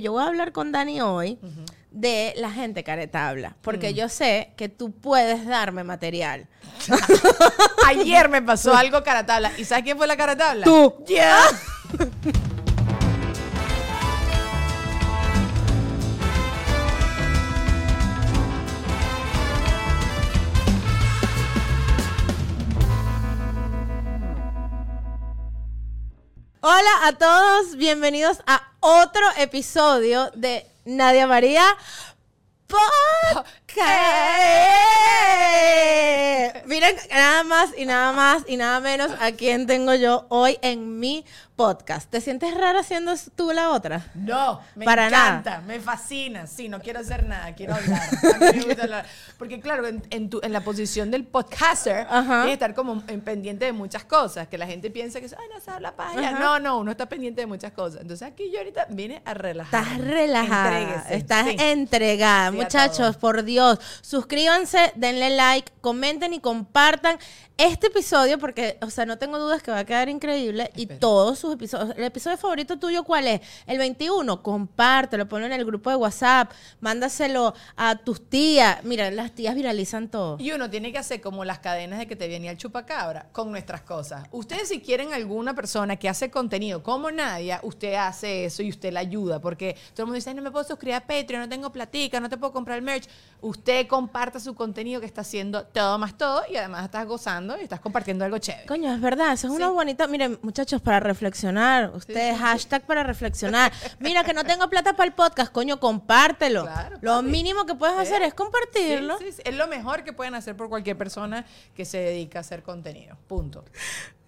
Yo voy a hablar con Dani hoy de la gente caretabla, porque yo sé que tú puedes darme material. Ayer me pasó algo caratabla. ¿Y sabes quién fue la caratabla? Tú. Ya. Hola a todos, bienvenidos a otro episodio de Nadia María Miren, nada más y nada más y nada menos a quién tengo yo hoy en mi podcast. ¿Te sientes rara haciendo tú la otra? No, me Para encanta, me fascina. Sí, no quiero hacer nada, quiero hablar. A mí me gusta hablar. Porque claro, en, en tu- en la posición del podcaster, tienes que estar como en pendiente de muchas cosas, que la gente piensa que, ay, no se habla paja. No, no, uno está pendiente de muchas cosas. Entonces aquí yo ahorita vine a relajar. Estás relajada, Entréguese, estás sí. entregada. Sí, Muchachos, por Dios, suscríbanse, denle like, comenten y compartan este episodio porque, o sea, no tengo dudas que va a quedar increíble y todos sus episodios. ¿El episodio favorito tuyo cuál es? El 21, compártelo, ponlo en el grupo de WhatsApp, mándaselo a tus tías. Mira, las tías viralizan todo. Y uno tiene que hacer como las cadenas de que te venía el chupacabra con nuestras cosas. Ustedes si quieren alguna persona que hace contenido como Nadia, usted hace eso y usted la ayuda. Porque todo el mundo dice, "Ay, no me puedo suscribir a Patreon, no tengo platica, no te puedo comprar el merch. Usted comparta su contenido que está haciendo todo más todo y además estás gozando y estás compartiendo algo chévere. Coño, es verdad, eso es una bonita, miren, muchachos, para reflexionar, ustedes, hashtag para reflexionar. Mira, que no tengo plata para el podcast, coño, compártelo. Claro, Lo mínimo que puedes hacer ¿Eh? es compartirlo. Es lo mejor que pueden hacer por cualquier persona que se dedica a hacer contenido. Punto.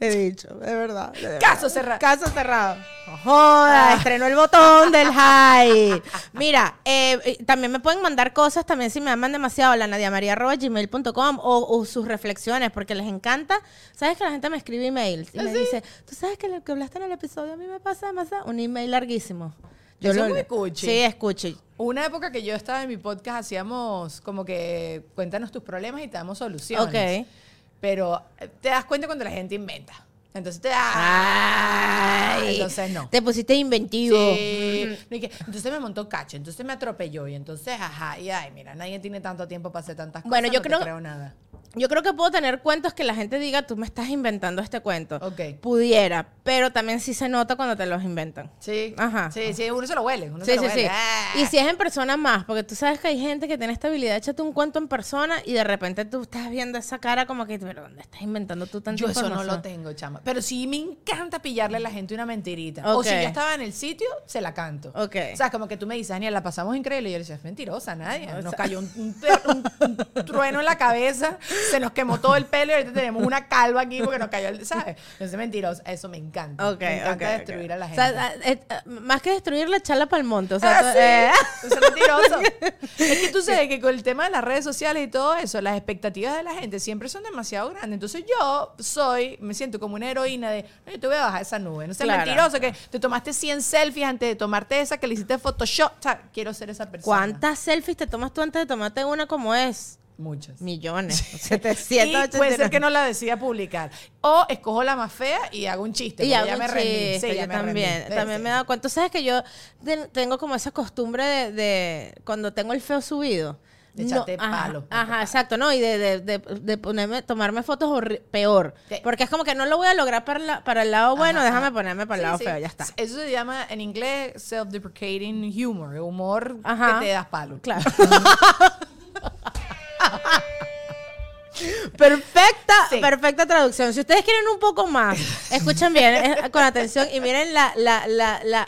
He dicho, de verdad. de verdad. Caso cerrado. Caso cerrado. No joda, estrenó el botón del high. Mira, eh, eh, también me pueden mandar cosas, también si me aman demasiado, la nadiamaria.gmail.com o, o sus reflexiones, porque les encanta. ¿Sabes que la gente me escribe emails? Y ¿Ah, me dice, ¿tú sabes que lo que hablaste en el episodio a mí me pasa demasiado? Un email larguísimo. Eso lo- es muy cuchi. Sí, escuche. Una época que yo estaba en mi podcast hacíamos como que cuéntanos tus problemas y te damos soluciones. Ok. Pero eh, te das cuenta cuando la gente inventa. Entonces te. Ay, entonces no. Te pusiste inventivo. Sí. Que, entonces me montó cacho, entonces me atropelló y entonces, ajá, y ay, mira, nadie tiene tanto tiempo para hacer tantas cosas. Bueno, yo no te creo nada. Yo creo que puedo tener cuentos que la gente diga, tú me estás inventando este cuento. Ok. Pudiera, pero también sí se nota cuando te los inventan. Sí. Ajá. Sí, sí, uno se lo huele. Uno Sí, se lo sí, huele. sí. Ah. Y si es en persona más, porque tú sabes que hay gente que tiene esta habilidad, échate un cuento en persona y de repente tú estás viendo esa cara como que, pero ¿dónde estás inventando tú tanta Yo eso no lo tengo, chama. Pero sí me encanta pillarle a la gente una mentirita. O si yo estaba en el sitio, se la canto. Ok. O sea, como que tú me dices, Daniel, la pasamos increíble. Y yo le decía, es mentirosa, nadie. Nos cayó un, un per- un- un trueno en la cabeza, se nos quemó todo el pelo y ahorita tenemos una calva aquí porque nos cayó el, ¿sabes? Entonces, mentirosa. Eso me encanta. Ok, me encanta ok, ok. destruir a la O gente. sea, eh, eh, más que destruirla, echarla para el monte. O sea, Ah, tú- sí. eh, mentiroso. es que tú sabes que con el tema de las redes sociales y todo eso, las expectativas de la gente siempre son demasiado grandes. Entonces yo soy, me siento como una heroína de, "No, yo te voy a bajar esa nube. No seas Claro. mentiroso que te tomaste 100 selfies antes de tomarte esa que le hiciste Photoshop. O sea, quiero ser esa persona. ¿Cuántas selfies te tomas tú antes de tomarte una como es? Muchas. Millones. y 700, puede ser que no la decida publicar. O escojo la más fea y hago un chiste. Y hago ya un me chiste, Sí, ya yo me también, también sí. me he dado cuenta. Tú sabes que yo tengo como esa costumbre de, de cuando tengo el feo subido. De echarte ajá, palo, Ajá, exacto, no, y de, de, de, de ponerme, tomarme fotos peor. Sí. Porque es como que no lo voy a lograr para, la- para el lado bueno, Ajá, déjame ajá. ponerme para el Sí, lado sí. feo, ya está. Eso se llama en inglés self-deprecating humor, humor que te das palo. Claro. Perfecta, Sí. perfecta traducción. Si ustedes quieren un poco más, escuchen bien, eh, con atención y miren la, la, la, la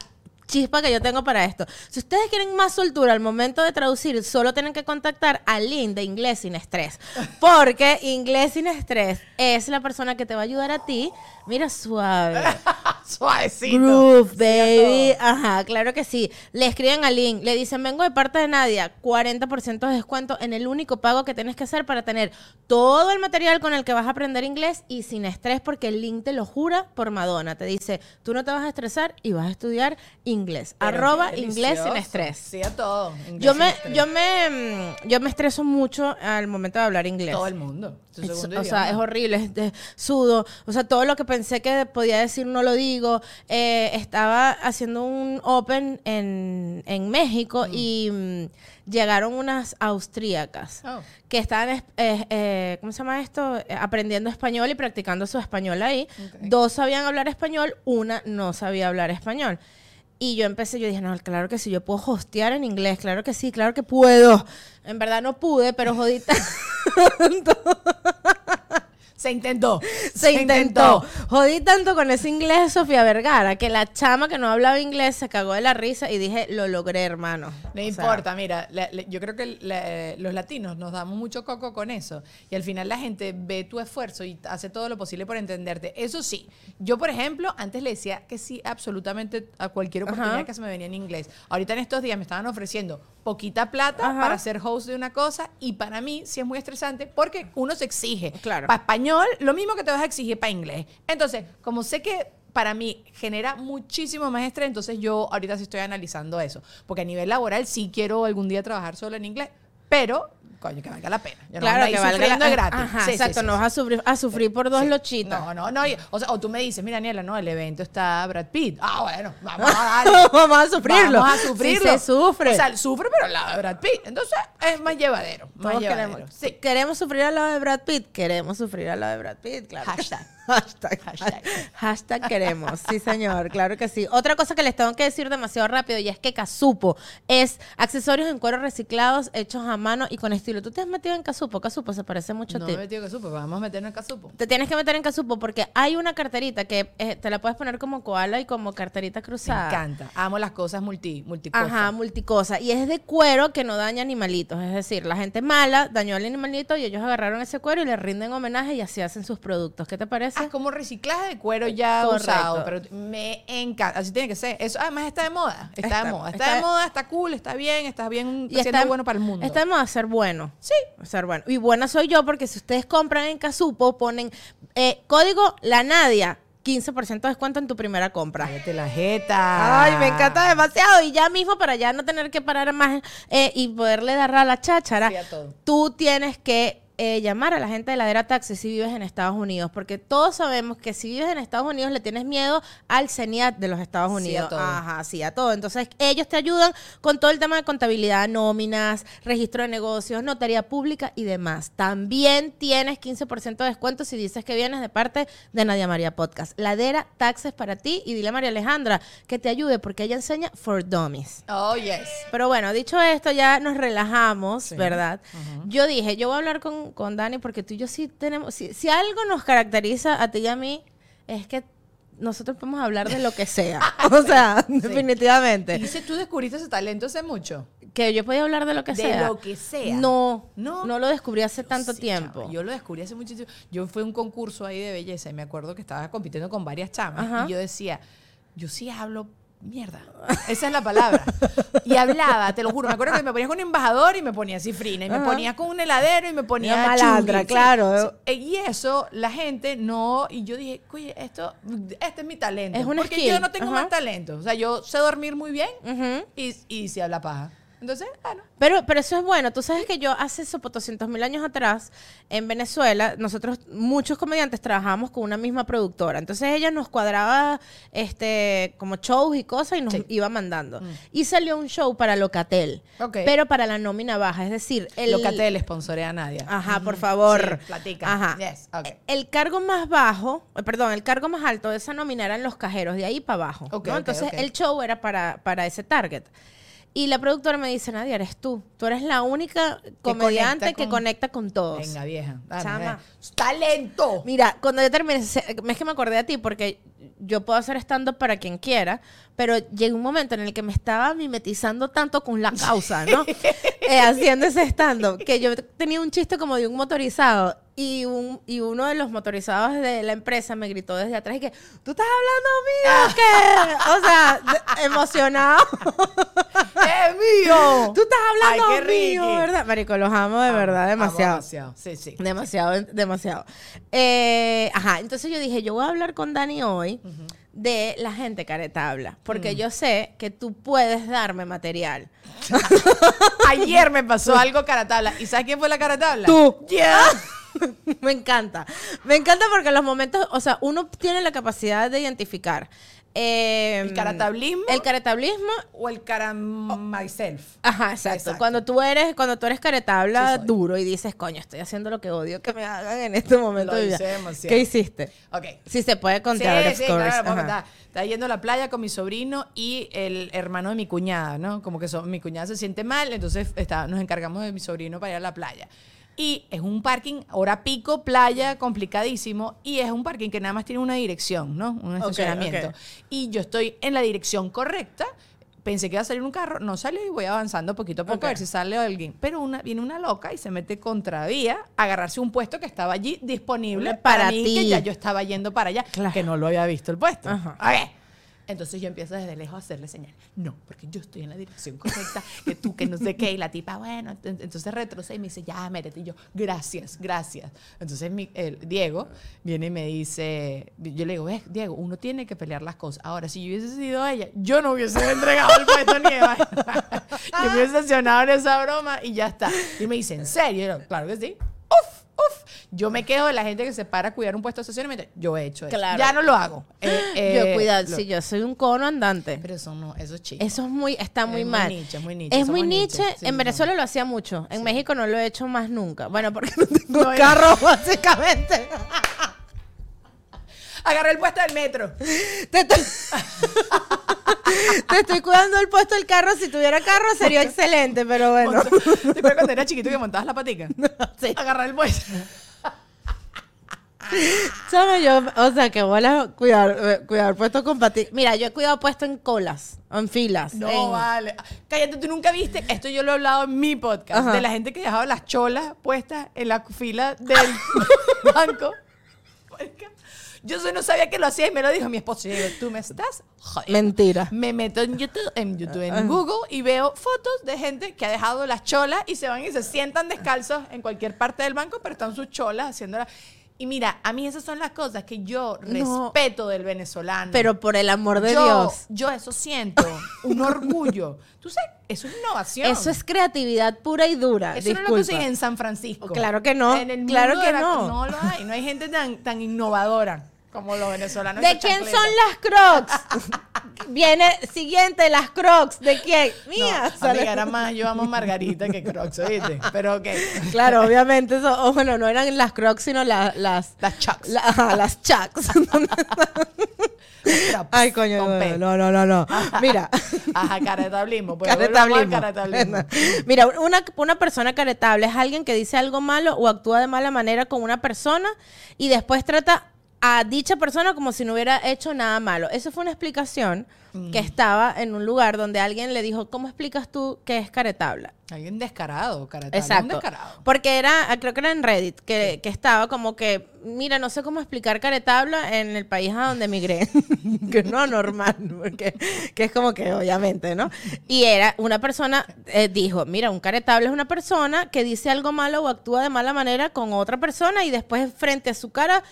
chispa que yo tengo para esto. Si ustedes quieren más soltura al momento de traducir, solo tienen que contactar a Lynn de Inglés sin Estrés. Porque Inglés sin Estrés es la persona que te va a ayudar a ti. Mira, suave. Suavecito. Groove, baby. Ajá, claro que sí. Le escriben a Link, le dicen, vengo de parte de Nadia, 40% de descuento en el único pago que tienes que hacer para tener todo el material con el que vas a aprender inglés y sin estrés, porque Link te lo jura por Madonna. Te dice, tú no te vas a estresar y vas a estudiar inglés inglés. Pero arroba inglés sin estrés. Sí, a todo. Inglés Yo me, estrés. yo me, mm, yo me estreso mucho al momento de hablar inglés. Todo el mundo. Es- o sea, es horrible, es de- sudo. O sea, todo lo que pensé que podía decir no lo digo. Eh, estaba haciendo un open en, en México y mm, llegaron unas austríacas Oh. que estaban, es- eh, eh, ¿cómo se llama esto? Eh, aprendiendo español y practicando su español ahí. Ok. Dos sabían hablar español, una no sabía hablar español. Y yo empecé, yo dije, no, claro que sí, yo puedo hostear en inglés, claro que sí, claro que puedo. En verdad no pude, pero jodí tanto. Se intentó. Se intentó. Jodí tanto con ese inglés de Sofía Vergara que la chama que no hablaba inglés se cagó de la risa y dije, lo logré, hermano. No O sea, importa, mira, la- la- yo creo que la- los latinos nos damos mucho coco con eso y al final la gente ve tu esfuerzo y hace todo lo posible por entenderte. Eso sí, yo por ejemplo antes le decía que sí absolutamente a cualquier oportunidad Ajá. que se me venía en inglés. Ahorita en estos días me estaban ofreciendo poquita plata Ajá. para ser host de una cosa y para mí sí es muy estresante porque uno se exige. Claro. Para español, lo mismo que te vas a exigir para inglés. Entonces, como sé que para mí genera muchísimo más estrés, entonces yo ahorita sí estoy analizando eso. Porque a nivel laboral sí quiero algún día trabajar solo en inglés, pero, coño, que valga la pena. Yo Claro, que valga la- gratis. Ajá, Sí, sí, exacto, sí, no vas a sufrir, a sufrir por dos Sí. lochitas. No, no, no. O, sea, o tú me dices, mira, Daniela, no, el evento está Brad Pitt. Ah, bueno, vamos a darle. Vamos a sufrirlo. Vamos a sufrirlo. se sufre. O sea, sufre, pero al lado de Brad Pitt. Entonces, es más llevadero. Más Todos llevadero. queremos, Sí. queremos sufrir al lado de Brad Pitt, queremos sufrir al lado de Brad Pitt, claro. Hashtag. Hashtag. Hashtag. Hashtag queremos, sí señor, claro que sí. Otra cosa que les tengo que decir demasiado rápido y es que Casupo es accesorios en cuero reciclados hechos a mano y con estilo. ¿Tú te has metido en Casupo? Casupo se parece mucho No a me ti. he metido en Casupo, vamos a meternos en Casupo. Te tienes que meter en Casupo porque hay una carterita que eh, te la puedes poner como koala y como carterita Me cruzada. encanta. Amo las cosas multi, multicosas. Ajá, multicosa. Y es de cuero que no daña animalitos. Es decir, la gente mala dañó al animalito y ellos agarraron ese cuero y le rinden homenaje y así hacen sus productos. ¿Qué te parece? Ah, como reciclaje de cuero ya Correcto. usado, pero me encanta. Así tiene que ser. Eso además está de moda. Está, Está- de moda. Está, está- de moda, está cool, está bien, está bien Y siendo bueno para el mundo. Está de moda ser bueno. Sí. Ser bueno. Y buena soy yo porque si ustedes compran en Casupo, ponen eh, código La Nadia, 15% de descuento en tu primera compra. Cállate la jeta. Ay, me encanta demasiado. Y ya mismo, para ya no tener que parar más eh, y poderle dar a la cháchara, Sí, a todo. tú tienes que eh, llamar a la gente de Ladera Taxi si vives en Estados Unidos. Porque todos sabemos que si vives en Estados Unidos le tienes miedo al CENIAT de los Estados Sí, a Unidos. todo. Ajá, sí, a todo. Entonces, ellos te ayudan con todo el tema de contabilidad, nóminas, registro de negocios, notaría pública y demás. También tienes 15% de descuento si dices que vienes de parte de Nadia María Podcast. Ladera Taxes para ti y dile a María Alejandra que te ayude porque ella enseña for dummies. Oh, yes. Pero bueno, dicho esto, ya nos relajamos, Sí. ¿verdad? Yo dije, yo voy a hablar con, con Dani porque tú y yo sí tenemos, si, si algo nos caracteriza a ti y a mí, es que nosotros podemos hablar de lo que sea. o sea, definitivamente. Y si tú descubriste ese talento hace mucho. Que yo podía hablar de lo que De sea. lo que sea. No, No. no, lo descubrí hace tanto Sí, tiempo. Yo lo descubrí hace muchísimo. Yo fui a un concurso ahí de belleza y me acuerdo que estaba compitiendo con varias chamas Ajá. y yo decía, yo sí hablo mierda. Esa es la palabra. Y hablaba, te lo juro. Me acuerdo que me ponía con un embajador y me ponía cifrina. Y me Ajá. ponía con un heladero y me ponía Una malandra, claro. sí. Y eso, la gente no. Y yo dije, oye, esto, este es mi talento. Es un Porque skill. yo no tengo Ajá. más talento. O sea, yo sé dormir muy bien Ujú. y, y se habla paja. Entonces, bueno. Pero, pero eso es bueno. Tú sabes que yo hace 200 mil años atrás, en Venezuela, nosotros, muchos comediantes, trabajábamos con una misma productora. Entonces ella nos cuadraba este, como shows y cosas y nos Sí. Mm. iba mandando. Y salió un show para Locatel, Ok. pero para la nómina baja. Es decir, el... Locatel sponsorea a nadie. Ajá, por favor. Sí, platica. Ajá. Yes. El cargo más bajo, eh, perdón, el cargo más alto de esa nómina eran los cajeros, de ahí para abajo. Entonces el show era para, para ese target. Y la productora me dice, Nadia, eres tú. Tú eres la única comediante conecta que con- conecta con todos. Venga, vieja. Dale, Chama. ¡Talento! Mira, cuando yo terminé, es que me acordé de ti porque yo puedo hacer stand-up para quien quiera, pero llegó un momento en el que me estaba mimetizando tanto con la causa, ¿no? Eh, haciendo ese stand-up, que yo tenía un chiste como de un motorizado y, un, y uno de los motorizados de la empresa me gritó desde atrás y que, ¿tú estás hablando mío? ¿Qué? O sea, emocionado. ¡Es mío! Tú estás hablando Ay, qué mío. ¿verdad? Marico, los amo de verdad, demasiado. demasiado. Sí, sí. Demasiado, demasiado. Eh, ajá, entonces yo dije, yo voy a hablar con Dani hoy de la gente caretabla, Mm. porque yo sé que tú puedes darme material. Ayer me pasó algo caratabla. ¿Y sabes quién fue la caratabla? Tú. Ya. Me encanta. Me encanta porque en los momentos, o sea, uno tiene la capacidad de identificar. eh, ¿El caratablismo? El. O el cara myself. Ajá, exacto. Exacto. Cuando tú eres, cuando tú eres caretabla Sí duro y dices, coño, estoy haciendo lo que odio que me hagan en este momento Lo de mi vida". hice demasiado. ¿Qué hiciste? Ok. Si se puede contar, sí, sí, claro, puedo Ajá. contar. Estaba yendo a la playa con mi sobrino y el hermano de mi cuñada, ¿no? Como que son- mi cuñada se siente mal, entonces está- nos encargamos de mi sobrino para ir a la playa. Y es un parking, hora pico, playa, complicadísimo. Y es un parking que nada más tiene una dirección, ¿no? Un estacionamiento. Y yo estoy en la dirección correcta. Pensé que iba a salir un carro, no salió y voy avanzando poquito a poco a ver si sale alguien. Pero una, viene una loca y se mete contravía a agarrarse un puesto que estaba allí disponible para, Para mí, ti. que ya yo estaba yendo para allá, Claro. que no lo había visto el puesto. Ajá. A ver. Entonces yo empiezo desde lejos a hacerle señal. No, porque yo estoy en la dirección correcta, que tú, que no sé qué. Y la tipa, bueno, ent- entonces retrocede y me dice, ya, métete. Y yo, gracias, gracias. Entonces mi- el Diego viene y me dice, yo le digo, ves, Diego, uno tiene que pelear las cosas. Ahora, si yo hubiese sido ella, yo no hubiese entregado el puesto ni. Yo me hubiese accionado en esa broma y ya está. Y me dice, ¿en serio? Yo, claro que sí. Uf, Yo me quejo de la gente que se para a cuidar un puesto de estacionamiento. Yo he hecho eso. Claro. Ya no lo hago. Eh, yo, eh, cuidado, lo- si yo soy un cono andante. Pero eso no, eso es chico. Eso es muy, está muy Es muy mal. niche, es muy niche, Es muy niche. niche. Sí, en sí, Venezuela lo hacía mucho. En México no lo he hecho más nunca. Bueno, porque no tengo No, carro, básicamente. Agarré el puesto del metro. Te estoy, Te estoy cuidando el puesto del carro. Si tuviera carro sería excelente, pero bueno. ¿Te acuerdas cuando era chiquito que montabas la patica? Sí. Agarrar el puesto. Chama, yo, o sea, que bola cuidar, eh, cuidar puesto con pati. Mira, yo he cuidado puesto en colas, en filas. No, en- vale. Cállate, tú nunca viste. Esto yo lo he hablado en mi podcast. Ajá. De la gente que dejaba las cholas puestas en la fila del banco. Yo no sabía que lo hacía y me lo dijo mi esposo. Y yo digo, tú me estás jodiendo. Mentira. Me meto en YouTube, en YouTube, en Google y veo fotos de gente que ha dejado las cholas y se van y se sientan descalzos en cualquier parte del banco, pero están sus cholas haciéndolas. Y mira, a mí esas son las cosas que yo No. respeto del venezolano. Pero por el amor de yo, Dios. Yo eso siento, un orgullo. Tú sabes, eso es innovación. Eso es creatividad pura y dura. Eso no lo disculpa. consigues en San Francisco. Claro que no, En el claro mundo que de la- no. No lo hay. No hay gente tan, tan innovadora como los venezolanos. ¿De quién son las crocs? Viene siguiente, las crocs. ¿De quién? Mía. No, amiga, era más yo amo Margarita que Crocs, ¿oíste? Pero ok. Claro, obviamente. Eso, bueno, no eran las crocs, sino la- las... Las Chucks. la- ajá, las chucks. Ay, coño, no, no, no, no. Mira. Ajá, caretablismo. Pues caretablismo. Mira, una, una persona caretable es alguien que dice algo malo o actúa de mala manera con una persona y después trata a dicha persona como si no hubiera hecho nada malo. Eso fue una explicación que estaba en un lugar donde alguien le dijo, ¿cómo explicas tú que es caretabla? Alguien descarado, caretabla. Un Exacto. descarado. Porque era, creo que era en Reddit, que, que estaba como que, mira, no sé cómo explicar caretabla en el país a donde emigré. que no normal, porque que es como que, obviamente, ¿no? Y era una persona, eh, dijo, mira, un caretable es una persona que dice algo malo o actúa de mala manera con otra persona y después frente a su cara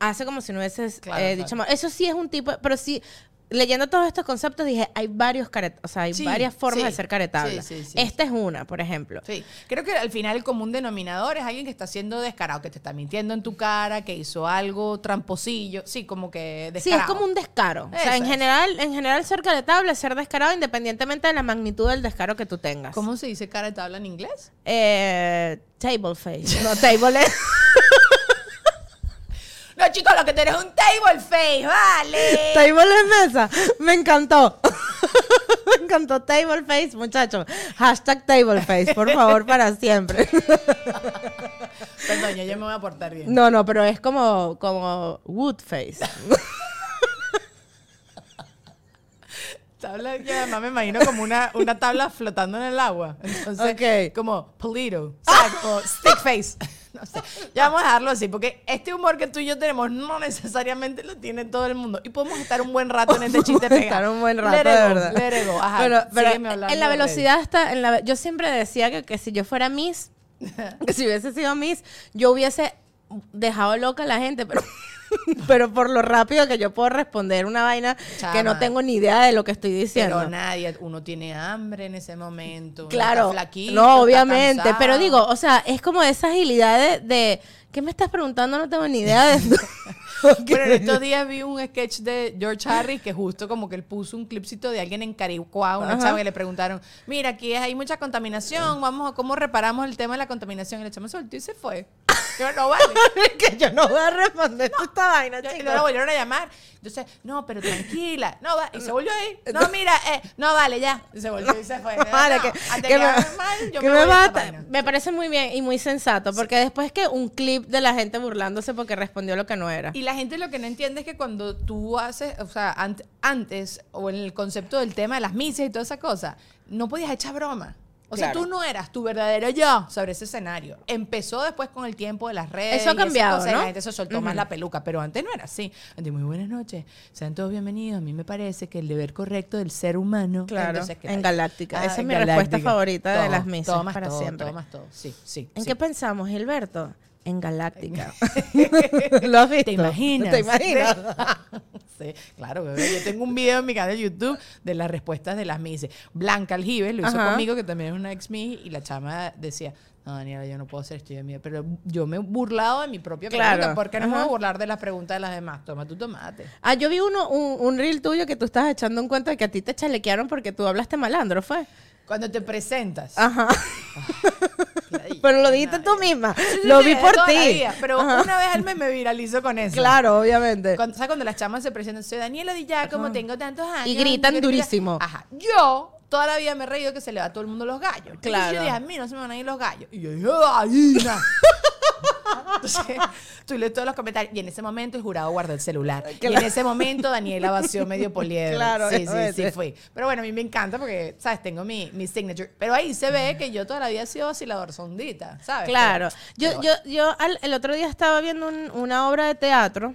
hace como si no hubiese Claro, eh, claro. dicho mal. Eso sí es un tipo, pero sí... Leyendo todos estos conceptos dije, hay varios caret o sea, hay Sí, varias formas sí. de ser caretable. Sí, sí, sí. Esta es una, por ejemplo. Sí, creo que al final el común denominador es alguien que está siendo descarado, que te está mintiendo en tu cara, que hizo algo tramposillo, sí, como que Sí, descarado. es como un descaro. o sea, en general, en general ser caretable es ser descarado independientemente de la magnitud del descaro que tú tengas. ¿Cómo se dice cara de tabla en inglés? Eh, table face. No, table es... Que tenés es un table face, vale. table es mesa. Me encantó. Me encantó table face, muchachos. Hashtag table face, por favor, para siempre. Perdón, yo me voy a portar bien. No, no, pero es como, como wood face. Tabla que además me imagino como una, una tabla flotando en el agua. Entonces, Ok. como polito, o sea, como stick face. No sé. Ya vamos a dejarlo así, porque este humor que tú y yo tenemos no necesariamente lo tiene todo el mundo. Y podemos estar un buen rato en este chiste pegado. estar un buen rato, de verdad. go. Ajá, Pero, pero en la velocidad está, en la, yo siempre decía que, que si yo fuera Miss, que si hubiese sido Miss, yo hubiese dejado loca a la gente, pero pero por lo rápido que yo puedo responder una vaina que no tengo ni idea de lo que estoy diciendo. Pero nadie, uno tiene hambre en ese momento. Claro, flaquito, no, obviamente, pero digo, o sea, es como esa agilidad de, de ¿qué me estás preguntando? No tengo ni idea de esto. Bueno, en estos días vi un sketch de George Harris que justo como que él puso un clipcito de alguien en Caricuá, una Ajá. chava que le preguntaron, mira, aquí hay mucha contaminación, vamos a cómo reparamos el tema de la contaminación. Y la chama soltó y se fue. Yo, no vale. que yo no voy a responder esta vaina, Y chicos. no la volvieron a llamar. Entonces, no, pero tranquila. No, va. Y se volvió ahí. No, mira, eh, no, vale, ya. Y se volvió y se fue. Vale, No, que, antes que me, mal, yo que me me. Me parece muy bien y muy sensato, porque después que un clip de la gente burlándose porque respondió lo que no era. Y la gente lo que no entiende es que cuando tú haces, o sea, ant- antes, o en el concepto del tema de las misas y toda esa cosa, no podías echar broma. O sea, tú no eras tu verdadero yo sobre ese escenario. Empezó después con el tiempo de las redes. Eso ha cambiado, ¿no? La gente se soltó más la peluca, pero antes no era así. Antes, muy buenas noches. Sean todos bienvenidos. A mí me parece que el deber correcto del ser humano. Claro, Entonces, ¿qué en? Galáctica. Ah, Esa es en mi respuesta favorita de Todo, las misas Tomas para todo, siempre. tomas todo. Sí, sí. ¿En sí. qué pensamos, Gilberto? En Galáctica. ¿Lo has visto? ¿Te imaginas? ¿Te imaginas? claro, bebé. Yo tengo un video en mi canal de YouTube de las respuestas de las Mises. Blanca Aljibes lo hizo Ajá. conmigo, que también es una ex Miss, y la chama decía, no, Daniela, yo no puedo hacer esto, yo, mía", pero yo me he burlado de mi propia Claro. pregunta. ¿Por qué no me voy a burlar de las preguntas de las demás? Toma tu tomate. Ah, yo vi uno, un, un reel tuyo que tú estás echando un cuento de que a ti te chalequearon porque tú hablaste malandro, ¿fue? Cuando te presentas. Ajá. Ay, Pero lo dijiste tú misma. Sí, lo vi por ti. Pero Ajá. una vez al mes me viralizo con eso. Claro, obviamente. Cuando, ¿Sabes cuando las chamas se presentan? Soy Daniela Di como tengo tantos años. Y gritan grita- durísimo. Ajá. Yo toda la vida me he reído que se le va a todo el mundo los gallos. Claro. yo dije, a mí no se me van a ir los gallos. Y yo dije, ¡gallina! Entonces, tú lees todos los comentarios. Y en ese momento el jurado guardó el celular. Y en ese momento Daniela vació medio poliedro. Claro, sí, sí, sí, fui. Pero bueno, a mí me encanta porque, ¿sabes? Tengo mi, mi signature. Pero ahí se ve que yo toda la vida he sido vacilador sondita, ¿sabes? Claro. Pero- Yo, pero yo, yo al- el otro día estaba viendo un- una obra de teatro.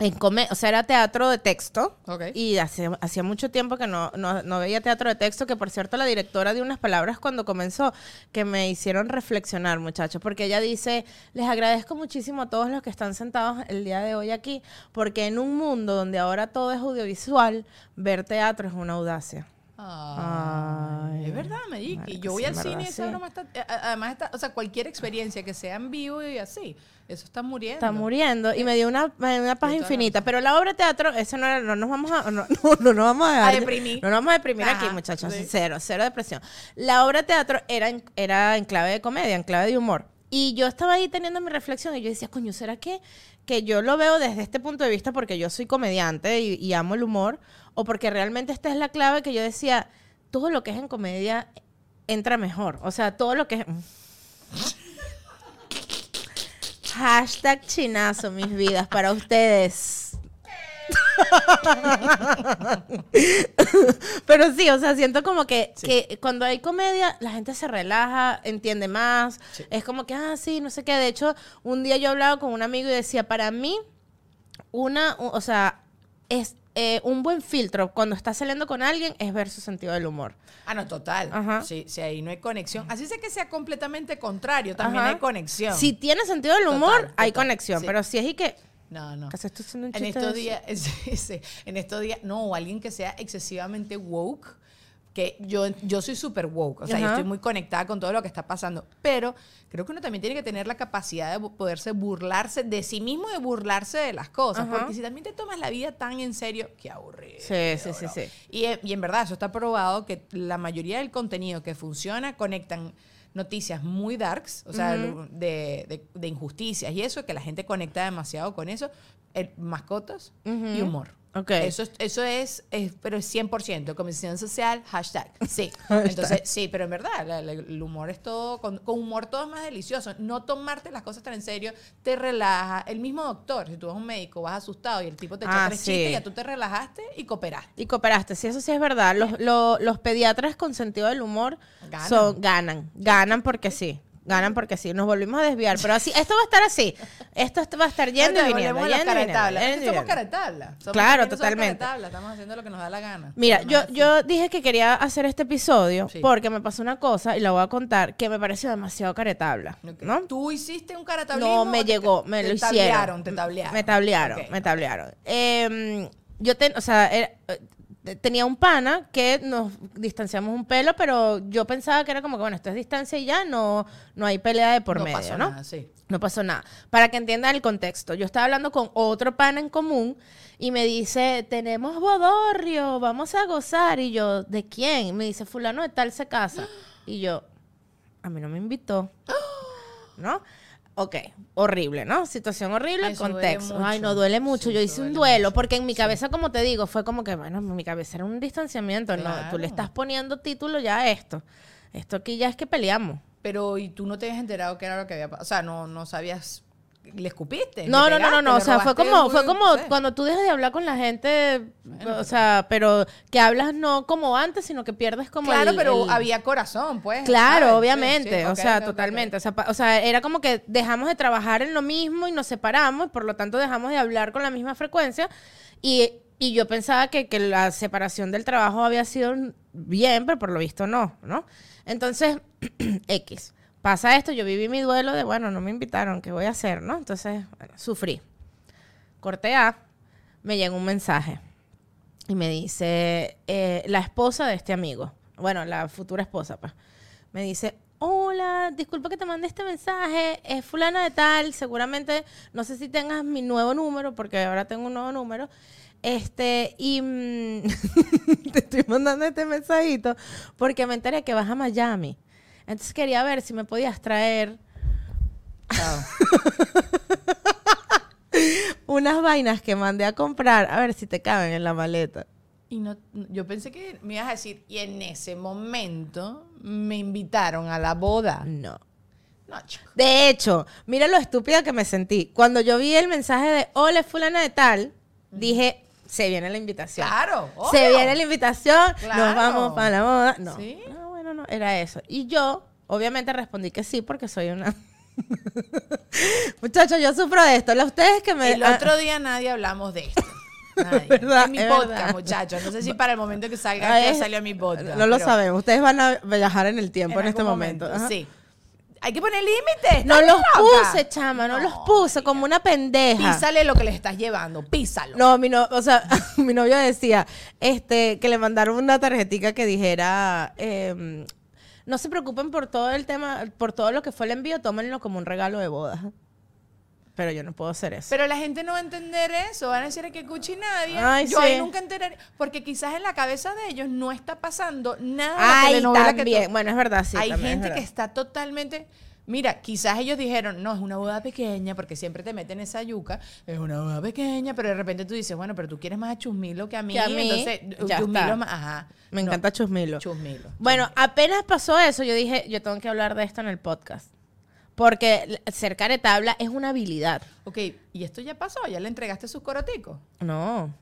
En come o sea, era teatro de texto. Ok. Y hacía mucho tiempo que no, no, no veía teatro de texto, que por cierto la directora dio unas palabras cuando comenzó que me hicieron reflexionar, muchachos, porque ella dice, les agradezco muchísimo a todos los que están sentados el día de hoy aquí, porque en un mundo donde ahora todo es audiovisual, ver teatro es una audacia. Ay, es verdad, Magic. marica, Y yo voy sí, al cine y esa broma está. eh, Además, está, o sea, cualquier experiencia que sea en vivo y así, eso está muriendo. Está muriendo y me dio una, me dio una paz toda la infinita. Pero la obra de teatro, eso no, no nos vamos a, no, no, no nos vamos a, deprimir. No nos vamos a deprimir Ajá, aquí, muchachos. sí. Cero, cero depresión. La obra de teatro era en, era en clave de comedia, en clave de humor. Y yo estaba ahí teniendo mi reflexión y yo decía, coño, ¿será que, que yo lo veo desde este punto de vista porque yo soy comediante y, y amo el humor? O porque realmente esta es la clave que yo decía, todo lo que es en comedia entra mejor. O sea, todo lo que es... Hashtag chinazo, mis vidas, para ustedes. Pero sí, o sea, siento como que, Sí. que cuando hay comedia, la gente se relaja, entiende más. Sí. Es como que, ah, sí, no sé qué. De hecho, un día yo hablaba con un amigo y decía, para mí, una, o sea, es eh, un buen filtro cuando estás saliendo con alguien es ver su sentido del humor. Ah, no, total. Ajá. Sí, si ahí no hay conexión. Así sé que sea completamente contrario, también Ajá. hay conexión. Si tiene sentido del Total, humor, hay total, conexión. sí. Pero si es y que... No, no. ¿Acaso estoy haciendo un En estos días, sí, sí. en estos días, no, o alguien que sea excesivamente woke, que yo, yo soy súper woke, o sea, yo estoy muy conectada con todo lo que está pasando, pero creo que uno también tiene que tener la capacidad de poderse burlarse de sí mismo de burlarse de las cosas, Ajá. porque si también te tomas la vida tan en serio, qué aburrido. Sí, sí, sí, sí. Y, eh, y en verdad, eso está probado que la mayoría del contenido que funciona conectan noticias muy darks, o sea, de, de- de injusticias y eso, que la gente conecta demasiado con eso, el- mascotas y humor. Ok. Eso, es- eso es, es, pero es 100%, comisión social, hashtag. Sí. Hashtag. Entonces, sí, pero en verdad, la- la- el humor es todo, con, con humor todo es más delicioso. No tomarte las cosas tan en serio, te relaja. El mismo doctor, si tú vas a un médico, vas asustado y el tipo te echa Ah, tres sí. chistes, ya tú te relajaste y cooperaste. Y cooperaste, sí, eso sí es verdad. Los, lo- los pediatras con sentido del humor Ganan. son, ganan, ganan porque sí. Ganan porque sí, nos volvimos a desviar. Pero así, esto va a estar así. Esto va a estar yendo y viniendo. yendo y viniendo, yendo Somos. Somos- Claro, somos totalmente. caretablas, Estamos haciendo lo que nos da la gana. Mira, yo, así. yo dije que quería hacer este episodio Sí. porque me pasó una cosa y la voy a contar que me pareció demasiado caretabla. ¿no? ¿Tú hiciste un caretablismo? No, me te- llegó, me te lo hicieron. tablearon, te tablearon. Me tablearon, me tablearon. Eh, yo, ten- o sea, era- eh, tenía un pana que nos distanciamos un pelo, pero yo pensaba que era como que, bueno, esto es distancia y ya no, no hay pelea de por no medio, pasó ¿no? nada, sí. No pasó nada. Para que entiendan el contexto, yo estaba hablando con otro pana en común y me dice, tenemos bodorrio, vamos a gozar. Y yo, ¿de quién? Me dice, fulano de tal se casa. Y yo, a mí no me invitó. ¿No? Ok, horrible, ¿no? Situación horrible, Ay, contexto. Ay, no duele mucho. Sí, yo hice un duelo, mucho. porque en mi cabeza, como te digo, fue como que, bueno, en mi cabeza era un distanciamiento. No, tú le estás poniendo título ya a esto. Esto aquí ya es que peleamos. Pero, ¿y tú no te habías enterado qué era lo que había pasado? O sea, no, no sabías... ¿Le escupiste? No, ¿Le no, no, no. O ¿Le sea, fue como, fue como cuando tú dejas de hablar con la gente, o sea, pero que hablas no como antes, sino que pierdes como Claro, pero había corazón, pues. Claro, obviamente, o sea, totalmente. o sea, era como que dejamos de trabajar en lo mismo y nos separamos, y por lo tanto dejamos de hablar con la misma frecuencia. Y, y yo pensaba que, que la separación del trabajo había sido bien, pero por lo visto no, ¿no? Entonces, X. Pasa esto, yo viví mi duelo de, bueno, no me invitaron, ¿qué voy a hacer, no? Entonces, sufrí. Corté A, me llega un mensaje y me dice eh, la esposa de este amigo, bueno, la futura esposa, pues, me dice, hola, disculpa que te mande este mensaje, es fulana de tal, seguramente, no sé si tengas mi nuevo número, porque ahora tengo un nuevo número, este, y mm, te estoy mandando este mensajito porque me enteré que vas a Miami. Entonces quería ver si me podías traer unas vainas que mandé a comprar, a ver si te caben en la maleta. Y no, yo pensé que me ibas a decir, y en ese momento me invitaron a la boda. No. No, chico. De hecho, mira lo estúpida que me sentí. Cuando yo vi el mensaje de hola es fulana de tal, dije, se viene la invitación. Claro, Se obvio. viene la invitación, nos Claro. vamos para la boda. No. Sí. no, no, era eso. Y yo, obviamente, respondí que sí, porque soy una. Muchachos, yo sufro de esto. La- Ustedes que me. El ah, otro día nadie hablamos de esto. Nadie. verdad, en mi es podcast, verdad. muchachos. No sé si para el momento que salga ya es- salió mi podcast. No lo sabemos. Ustedes van a viajar en el tiempo en, en este momento. Ajá. Sí. Hay que poner límites. No ¿estás los loca? puse, chama, no, No, los puse como una pendeja. Písale lo que les estás llevando. Písalo. No, mi no, o sea, mi novio decía, este, que le mandaron una tarjetita que dijera, em, no se preocupen por todo el tema, por todo lo que fue el envío, tómenlo como un regalo de boda. Pero yo no puedo hacer eso. Pero la gente no va a entender eso. Van a decir que cuchi nadie. Ay, Yo sí. ahí nunca enteraré. Porque quizás en la cabeza de ellos no está pasando nada de la Ay, que también. tú- Bueno, es verdad, sí. Hay es gente que está totalmente. Mira, quizás ellos dijeron, no, es una boda pequeña, porque siempre te meten esa yuca, es una boda pequeña, pero de repente tú dices, bueno, pero tú quieres más a Chusmilo que a mí. Que a mí, entonces, ya Chusmilo está. más. Ajá. Me No, encanta Chusmilo. Chusmilo. Bueno, apenas pasó eso, yo dije, yo tengo que hablar de esto en el podcast. Porque l- ser caretabla es una habilidad. Ok, ¿y esto ya pasó? ¿Ya le entregaste sus coroticos? No.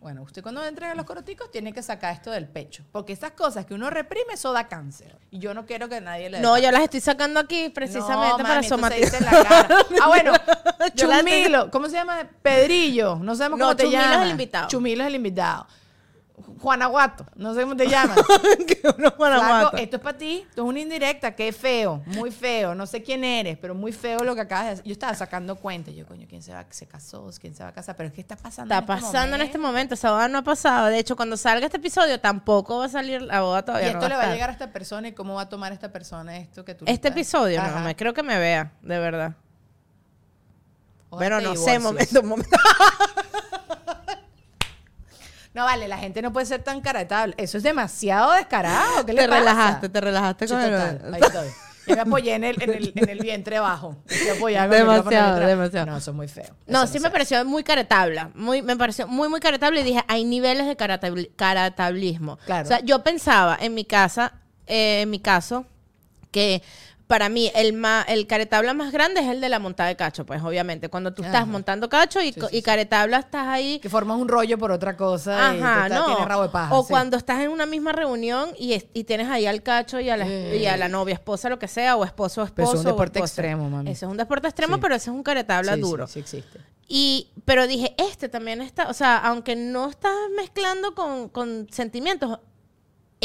Bueno, usted cuando entrega los coroticos tiene que sacar esto del pecho. Porque estas cosas que uno reprime, eso da cáncer. Y yo no quiero que nadie le dé No, yo las estoy sacando aquí precisamente No, para mami, somatizar. en la cara. Ah, bueno, Chumilo, ¿cómo se llama? Pedrillo, no sabemos No, cómo te Chumilo es el invitado. Chumilo es el invitado. Juanaguato, no sé cómo te llamas. que uno para Flaco, guato. esto es para ti, esto es una indirecta, qué feo, muy feo, no sé quién eres, pero muy feo lo que acabas de hacer. Yo estaba sacando cuentas, yo, coño, ¿quién se va, se casó? ¿Quién se va a casar? Pero es que está pasando Está en este pasando en este momento, esa boda no ha pasado. De hecho, cuando salga este episodio tampoco va a salir la boda Y todavía. no esto le va a llegar a esta persona y cómo va a tomar esta persona esto que tú Este episodio, Ajá. no, me creo que me vea, de verdad. Ojalá Pero no sé, momento, momento. No vale, la gente no puede ser tan caratable. Eso es demasiado descarado. ¿Qué le Te pasa? relajaste, te relajaste Sí, con el- total, ahí estoy. Yo me apoyé en el, en el, en el vientre bajo. El Demasiado, demasiado. No, eso es muy feo. No, Eso sí me pareció muy caretabla. Muy, me pareció muy, muy caretable y dije, hay niveles de caratabli- caratablismo. Claro. O sea, yo pensaba en mi casa, eh, en mi caso, que para mí, el, ma- el caretabla más grande es el de la montada de cacho, pues obviamente. Cuando tú estás Ajá. montando cacho y, Sí, co- sí, y caretabla estás ahí. Que formas un rollo por otra cosa y Ajá, estás- no. tienes rabo de paja. o sí. cuando estás en una misma reunión y, es- y tienes ahí al cacho y a, la, y a la novia, esposa, lo que sea, o esposo, esposo. Pero eso es un deporte extremo, mami. Ese es un deporte extremo, pero ese es un caretabla Sí, sí, duro. Sí, existe. Y, pero dije, este también está, o sea, aunque no estás mezclando con, con sentimientos,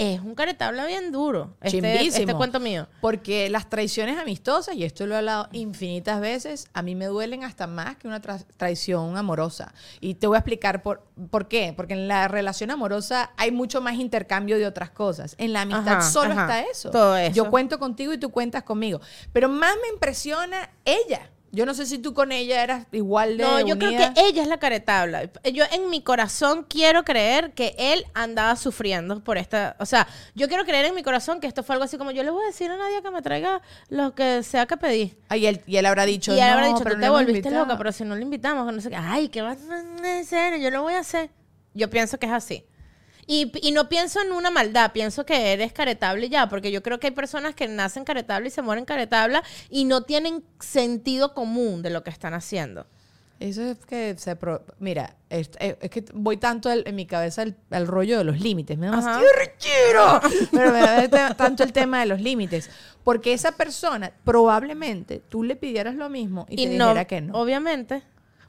es un caretabla bien duro. Este, este cuento mío. Porque las traiciones amistosas, y esto lo he hablado infinitas veces, a mí me duelen hasta más que una tra- traición amorosa. Y te voy a explicar por, por qué. Porque en la relación amorosa hay mucho más intercambio de otras cosas. En la amistad Ajá, solo ajá. está eso. Todo eso. Yo cuento contigo y tú cuentas conmigo. Pero más me impresiona ella. Yo no sé si tú con ella eras igual de No, yo unida. creo que ella es la caretabla. Yo en mi corazón quiero creer que él andaba sufriendo por esta. O sea, yo quiero creer en mi corazón que esto fue algo así como: yo le voy a decir a nadie que me traiga lo que sea que pedí. Ah, y, él, y él habrá dicho, y él no, habrá dicho: pero tú te volviste invitado". loca, pero si no le invitamos, no sé qué. Ay, ¿qué va a hacer? Yo lo voy a hacer. Yo pienso que es así. Y, y no pienso en una maldad, pienso que eres caretable ya, porque yo creo que hay personas que nacen caretable y se mueren caretabla y no tienen sentido común de lo que están haciendo. Eso es que se... pro- Mira, es, que voy tanto en mi cabeza al, rollo de los límites. Me da más. Pero me da te- tanto el tema de los límites. Porque esa persona, probablemente, tú le pidieras lo mismo y, te dijera que no. Obviamente.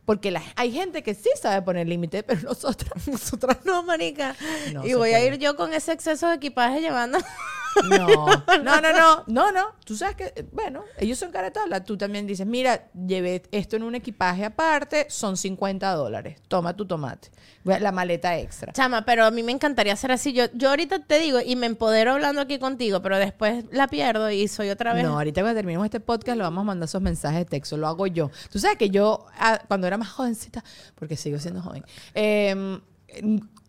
Porque la- hay gente que sí sabe poner límites, pero nosotras... Nosotras no, marica. No y voy a ir yo con ese exceso de equipaje llevando. No, no, no, no, no, no. Tú sabes que, eh, bueno, ellos son cara de tabla. Tú también dices, mira, llevé esto en un equipaje aparte, son 50 dólares. Toma tu tomate. La maleta extra. Chama, pero a mí me encantaría ser así. Yo, yo ahorita te digo y me empodero hablando aquí contigo, pero después la pierdo y soy otra vez. No, ahorita cuando terminemos este podcast lo vamos a mandar esos mensajes de texto. Lo hago yo. Tú sabes que yo, ah, cuando era más jovencita, porque sigo siendo joven, eh,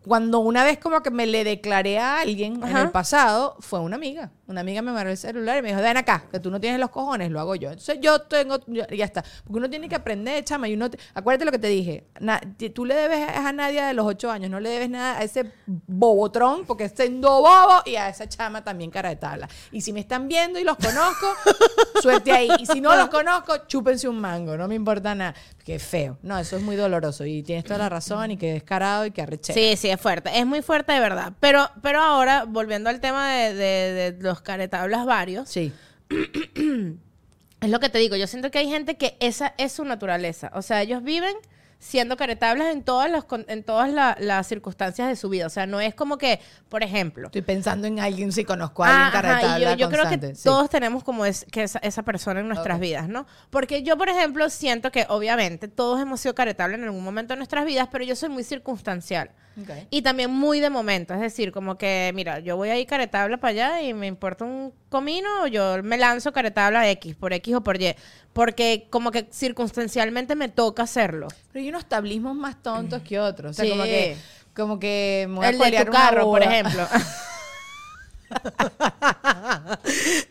cuando una vez como que me le declaré a alguien en el pasado, fue una amiga. Una amiga me mandó el celular y me dijo, ven acá, que tú no tienes los cojones, lo hago yo. Entonces yo tengo, yo- y ya está. Porque uno tiene que aprender, chama, y uno, te- acuérdate lo que te dije, na- tú le debes a Nadia de los ocho años, no le debes nada a ese bobotrón, porque es siendo bobo, y a esa chama también cara de tabla. Y si me están viendo y los conozco, suerte ahí. Y si no los conozco, chúpense un mango, no me importa nada. Qué feo. No, eso es muy doloroso. Y tienes toda la razón, y que descarado y que arrechera. Sí, sí, es fuerte. Es muy fuerte de verdad. Pero, pero ahora, volviendo al tema de, de- de los caretablas varios, Sí. es lo que te digo. Yo siento que hay gente que esa es su naturaleza. O sea, ellos viven siendo caretablas en todas, las, en todas la- las circunstancias de su vida. O sea, no es como que, por ejemplo, Estoy pensando en alguien, si conozco a alguien Ah, ajá, y tabla yo, yo creo que sí. todos tenemos como es, que esa, esa persona en nuestras Ok. vidas, ¿no? Porque yo, por ejemplo, siento que obviamente todos hemos sido caretables en algún momento de nuestras vidas, pero yo soy muy circunstancial. Ok. Y también muy de momento, es decir, como que, mira, yo voy a ir caretabla para allá y me importa un comino, o yo me lanzo caretabla X, por X o por Y, porque como que circunstancialmente me toca hacerlo. Pero hay unos tablismos más tontos que otros. O sea, Sí. como que, como que me voy a de tu carro, por ejemplo.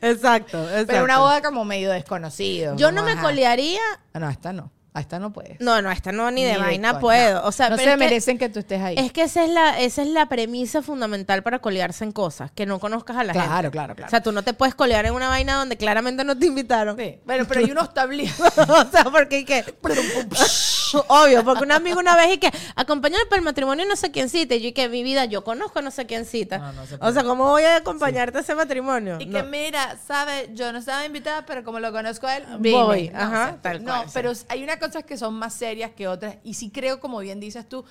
exacto, Pero una boda como medio desconocido. Yo no me ajá. colearía Ah, no, esta no. A esta no puedes. No, no, esta no, ni de vaina puedo. O sea, no pero se que- merecen que, tú estés ahí. Es que esa es la, esa es la premisa fundamental para colearse en cosas, que no conozcas a la gente. Claro, claro, claro. O sea, tú no te puedes colear en una vaina donde claramente no te invitaron. Sí, Pero, pero hay unos tablismos. o sea, porque hay que. Obvio, porque un amigo una vez y que acompáñame para el matrimonio no sé quién cita. Y yo y que mi vida, yo conozco no sé quién cita. No, no se o sea, ¿cómo voy a acompañarte a ese matrimonio? Y No. que mira, sabe, yo no estaba invitada, pero como lo conozco a él, Voy, vine. No, ajá, o sea, tal No, cual, sí. pero hay unas cosas que son más serias que otras. Y sí creo, como bien dices tú,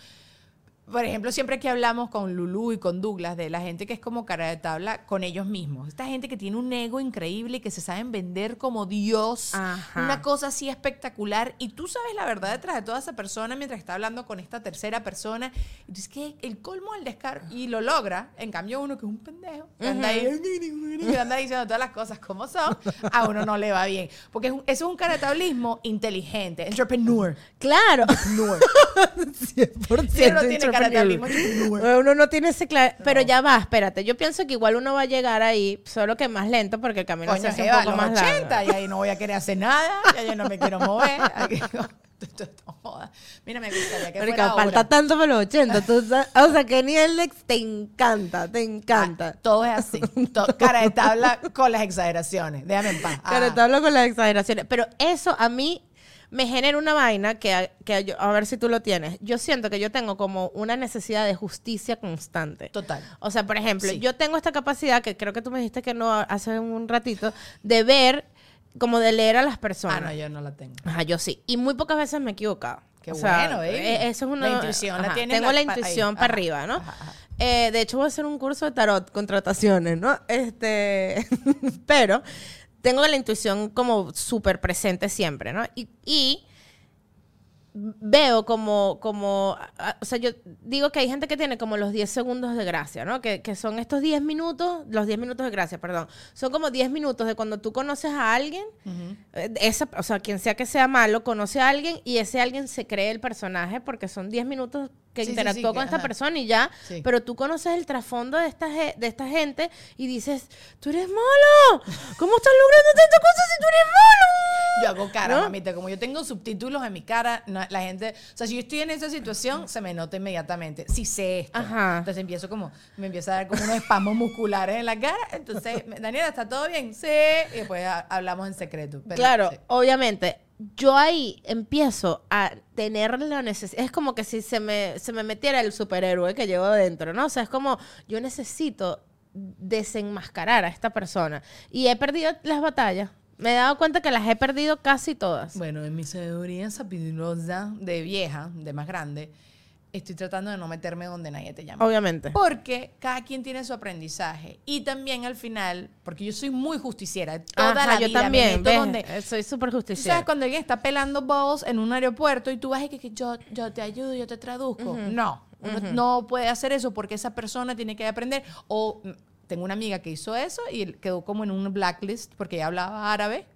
por ejemplo, siempre que hablamos con Lulu y con Douglas de la gente que es como cara de tabla con ellos mismos. Esta gente que tiene un ego increíble y que se saben vender como Dios. Ajá. Una cosa así espectacular. Y tú sabes la verdad detrás de toda esa persona mientras está hablando con esta tercera persona. Y tú dices que el colmo del descaro. Y lo logra. En cambio, uno que es un pendejo. Que anda ahí que anda diciendo todas las cosas como son. A uno no le va bien. Porque es un- eso es un caratablismo inteligente. Entrepreneur. Claro. Entrepreneur. 100% Si uno tiene Uno no tiene ese claro. Pero ya va, espérate. Yo pienso que igual uno va a llegar ahí, solo que más lento, porque el camino se Coño, hace Jeva, un poco los más 80, largo. y ahí no voy a querer hacer nada, ya yo no me quiero mover. Aquí-. Mira, me gustaría que Marica, fuera falta ahora. tanto para los 80. tú sabes- o sea, que nivel de ex- te encanta, te encanta. Ah, todo es así. To- cara de tabla con las exageraciones. Déjame en paz. Pero Ah. te hablo con las exageraciones. Pero eso a mí me genera una vaina que, que yo- a ver si tú lo tienes. Yo siento que yo tengo como una necesidad de justicia constante. Total. O sea, por ejemplo, Sí. yo tengo esta capacidad, que creo que tú me dijiste que no hace un ratito, de ver, como de leer a las personas. Ah, no, yo no la tengo. Ajá, yo sí. Y muy pocas veces me he equivocado. Qué O bueno, eh, Eso es una... La intuición la ajá, tienes Tengo la- intuición para arriba, ¿no? ajá, ajá. Eh, de hecho, voy a hacer un curso de tarot, contrataciones, ¿no? Este... pero tengo la intuición como súper presente siempre, ¿no? Y... y veo como, como, o sea, yo digo que hay gente que tiene como los 10 segundos de gracia, ¿no? Que, que son estos 10 minutos, los 10 minutos de gracia, perdón. Son como 10 minutos de cuando tú conoces a alguien, eh, esa, o sea, quien sea que sea malo, conoce a alguien y ese alguien se cree el personaje porque son 10 minutos que Sí, sí, interactuó sí, que- con esta ajá. persona y ya, Sí. pero tú conoces el trasfondo de esta, de esta gente y dices, tú eres malo, ¿cómo estás logrando tantas cosas si tú eres malo? Yo hago cara, ¿No? mamita. Como yo tengo subtítulos en mi cara, no- la gente. O sea, si yo estoy en esa situación, se me nota inmediatamente. Si sé esto. Ajá. Entonces empiezo como. Me empieza a dar como unos espasmos musculares en la cara. Entonces, Daniela, ¿está todo bien? Sí. Y después ha- hablamos en secreto. Pero, claro, sí. obviamente, yo ahí empiezo a tener la necesidad. Es como que si se me, se me metiera el superhéroe que llevo dentro, ¿no? O sea, es como yo necesito desenmascarar a esta persona. Y he perdido las batallas. Me he dado cuenta que las he perdido casi todas. Bueno, en mi sabiduría sabidurosa de vieja, de más grande, estoy tratando de no meterme donde nadie te llama. Obviamente. Porque cada quien tiene su aprendizaje. Y también al final, porque yo soy muy justiciera. Toda Ajá, la yo vida me también. meto ¿ves? donde- Eh, Soy súper justiciera. sabes cuando alguien está pelando balls en un aeropuerto y tú vas y que, que yo, yo te ayudo, yo te traduzco. No, uno no puede hacer eso porque esa persona tiene que aprender. O mm, tengo una amiga que hizo eso y quedó como en un blacklist porque ella hablaba árabe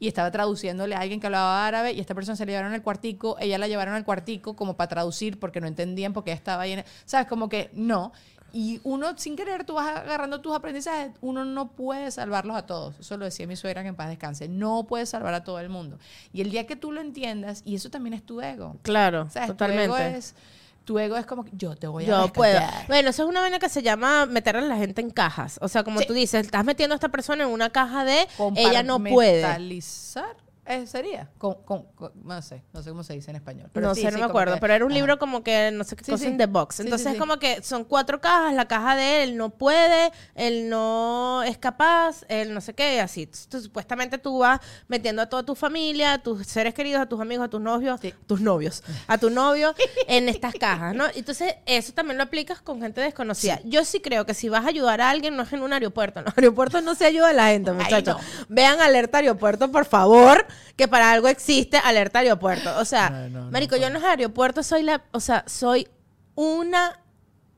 y estaba traduciéndole a alguien que hablaba árabe y esta persona se la llevaron al cuartico, ella la llevaron al cuartico como para traducir porque no entendían porque ella estaba ahí. en- ¿Sabes? Como que no. Y uno, sin querer, tú vas agarrando tus aprendizajes. Uno no puede salvarlos a todos. Eso lo decía mi suegra que en paz descanse. No puedes salvar a todo el mundo. Y el día que tú lo entiendas, y eso también es tu ego. Claro, ¿Sabes? totalmente. Tu ego es, tu ego es como que yo te voy a Yo puedo. Bueno, eso es una vaina que se llama meter a la gente en cajas. O sea, como Sí. tú dices, estás metiendo a esta persona en una caja de ella no puede. Compartimentalizar, eh, sería. Con, con- con- no sé, no sé cómo se dice en español. Pero no sí, sé, sí, no me acuerdo, que- pero era un ajá. libro como que no sé qué Sí, cosa en The Box. Entonces es como que son cuatro cajas, la caja de él no puede, él no es capaz, él no sé qué, así. Supuestamente tú vas metiendo a toda tu familia, a tus seres queridos, a tus amigos, a tus novios, tus novios, a tu novio en estas cajas, ¿no? Entonces eso también lo aplicas con gente desconocida. Yo sí creo que si vas a ayudar a alguien no es en un aeropuerto, en los aeropuertos no se ayuda a la gente, muchachos. no. Vean Alerta Aeropuerto, por favor, que para algo existe Alerta Aeropuerto. O sea, No, no, no marico, yo en los aeropuertos soy la, o sea, soy una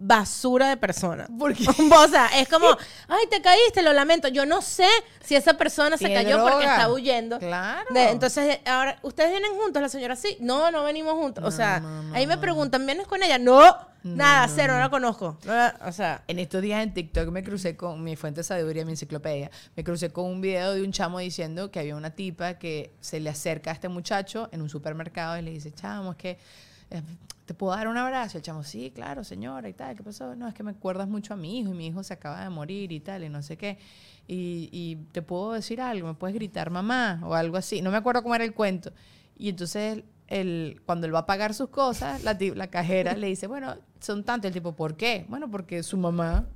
basura de persona. ¿Por qué? o sea, es como, ay, te caíste, lo lamento. Yo no sé si esa persona se cayó porque droga. está huyendo. Claro. De- entonces, ahora, ¿ustedes vienen juntos? La señora sí. No, no venimos juntos. o sea, no, no, ahí me preguntan, ¿vienes con ella? No, nada, cero, no la conozco. O sea, En estos días en TikTok me crucé con mi fuente de sabiduría, mi enciclopedia. Me crucé con un video de un chamo diciendo que había una tipa que se le acerca a este muchacho en un supermercado y le dice, chamo, es que eh, te puedo dar un abrazo. El chamo, sí, claro, señora, y tal. ¿Qué pasó? No, es que me acuerdas mucho a mi hijo y mi hijo se acaba de morir y tal, y no sé qué. Y, te puedo decir algo, me puedes gritar mamá o algo así. No me acuerdo cómo era el cuento. Y entonces el, cuando él va a pagar sus cosas, la, la cajera le dice, bueno, son tantos. El tipo, ¿por qué? Bueno, porque su mamá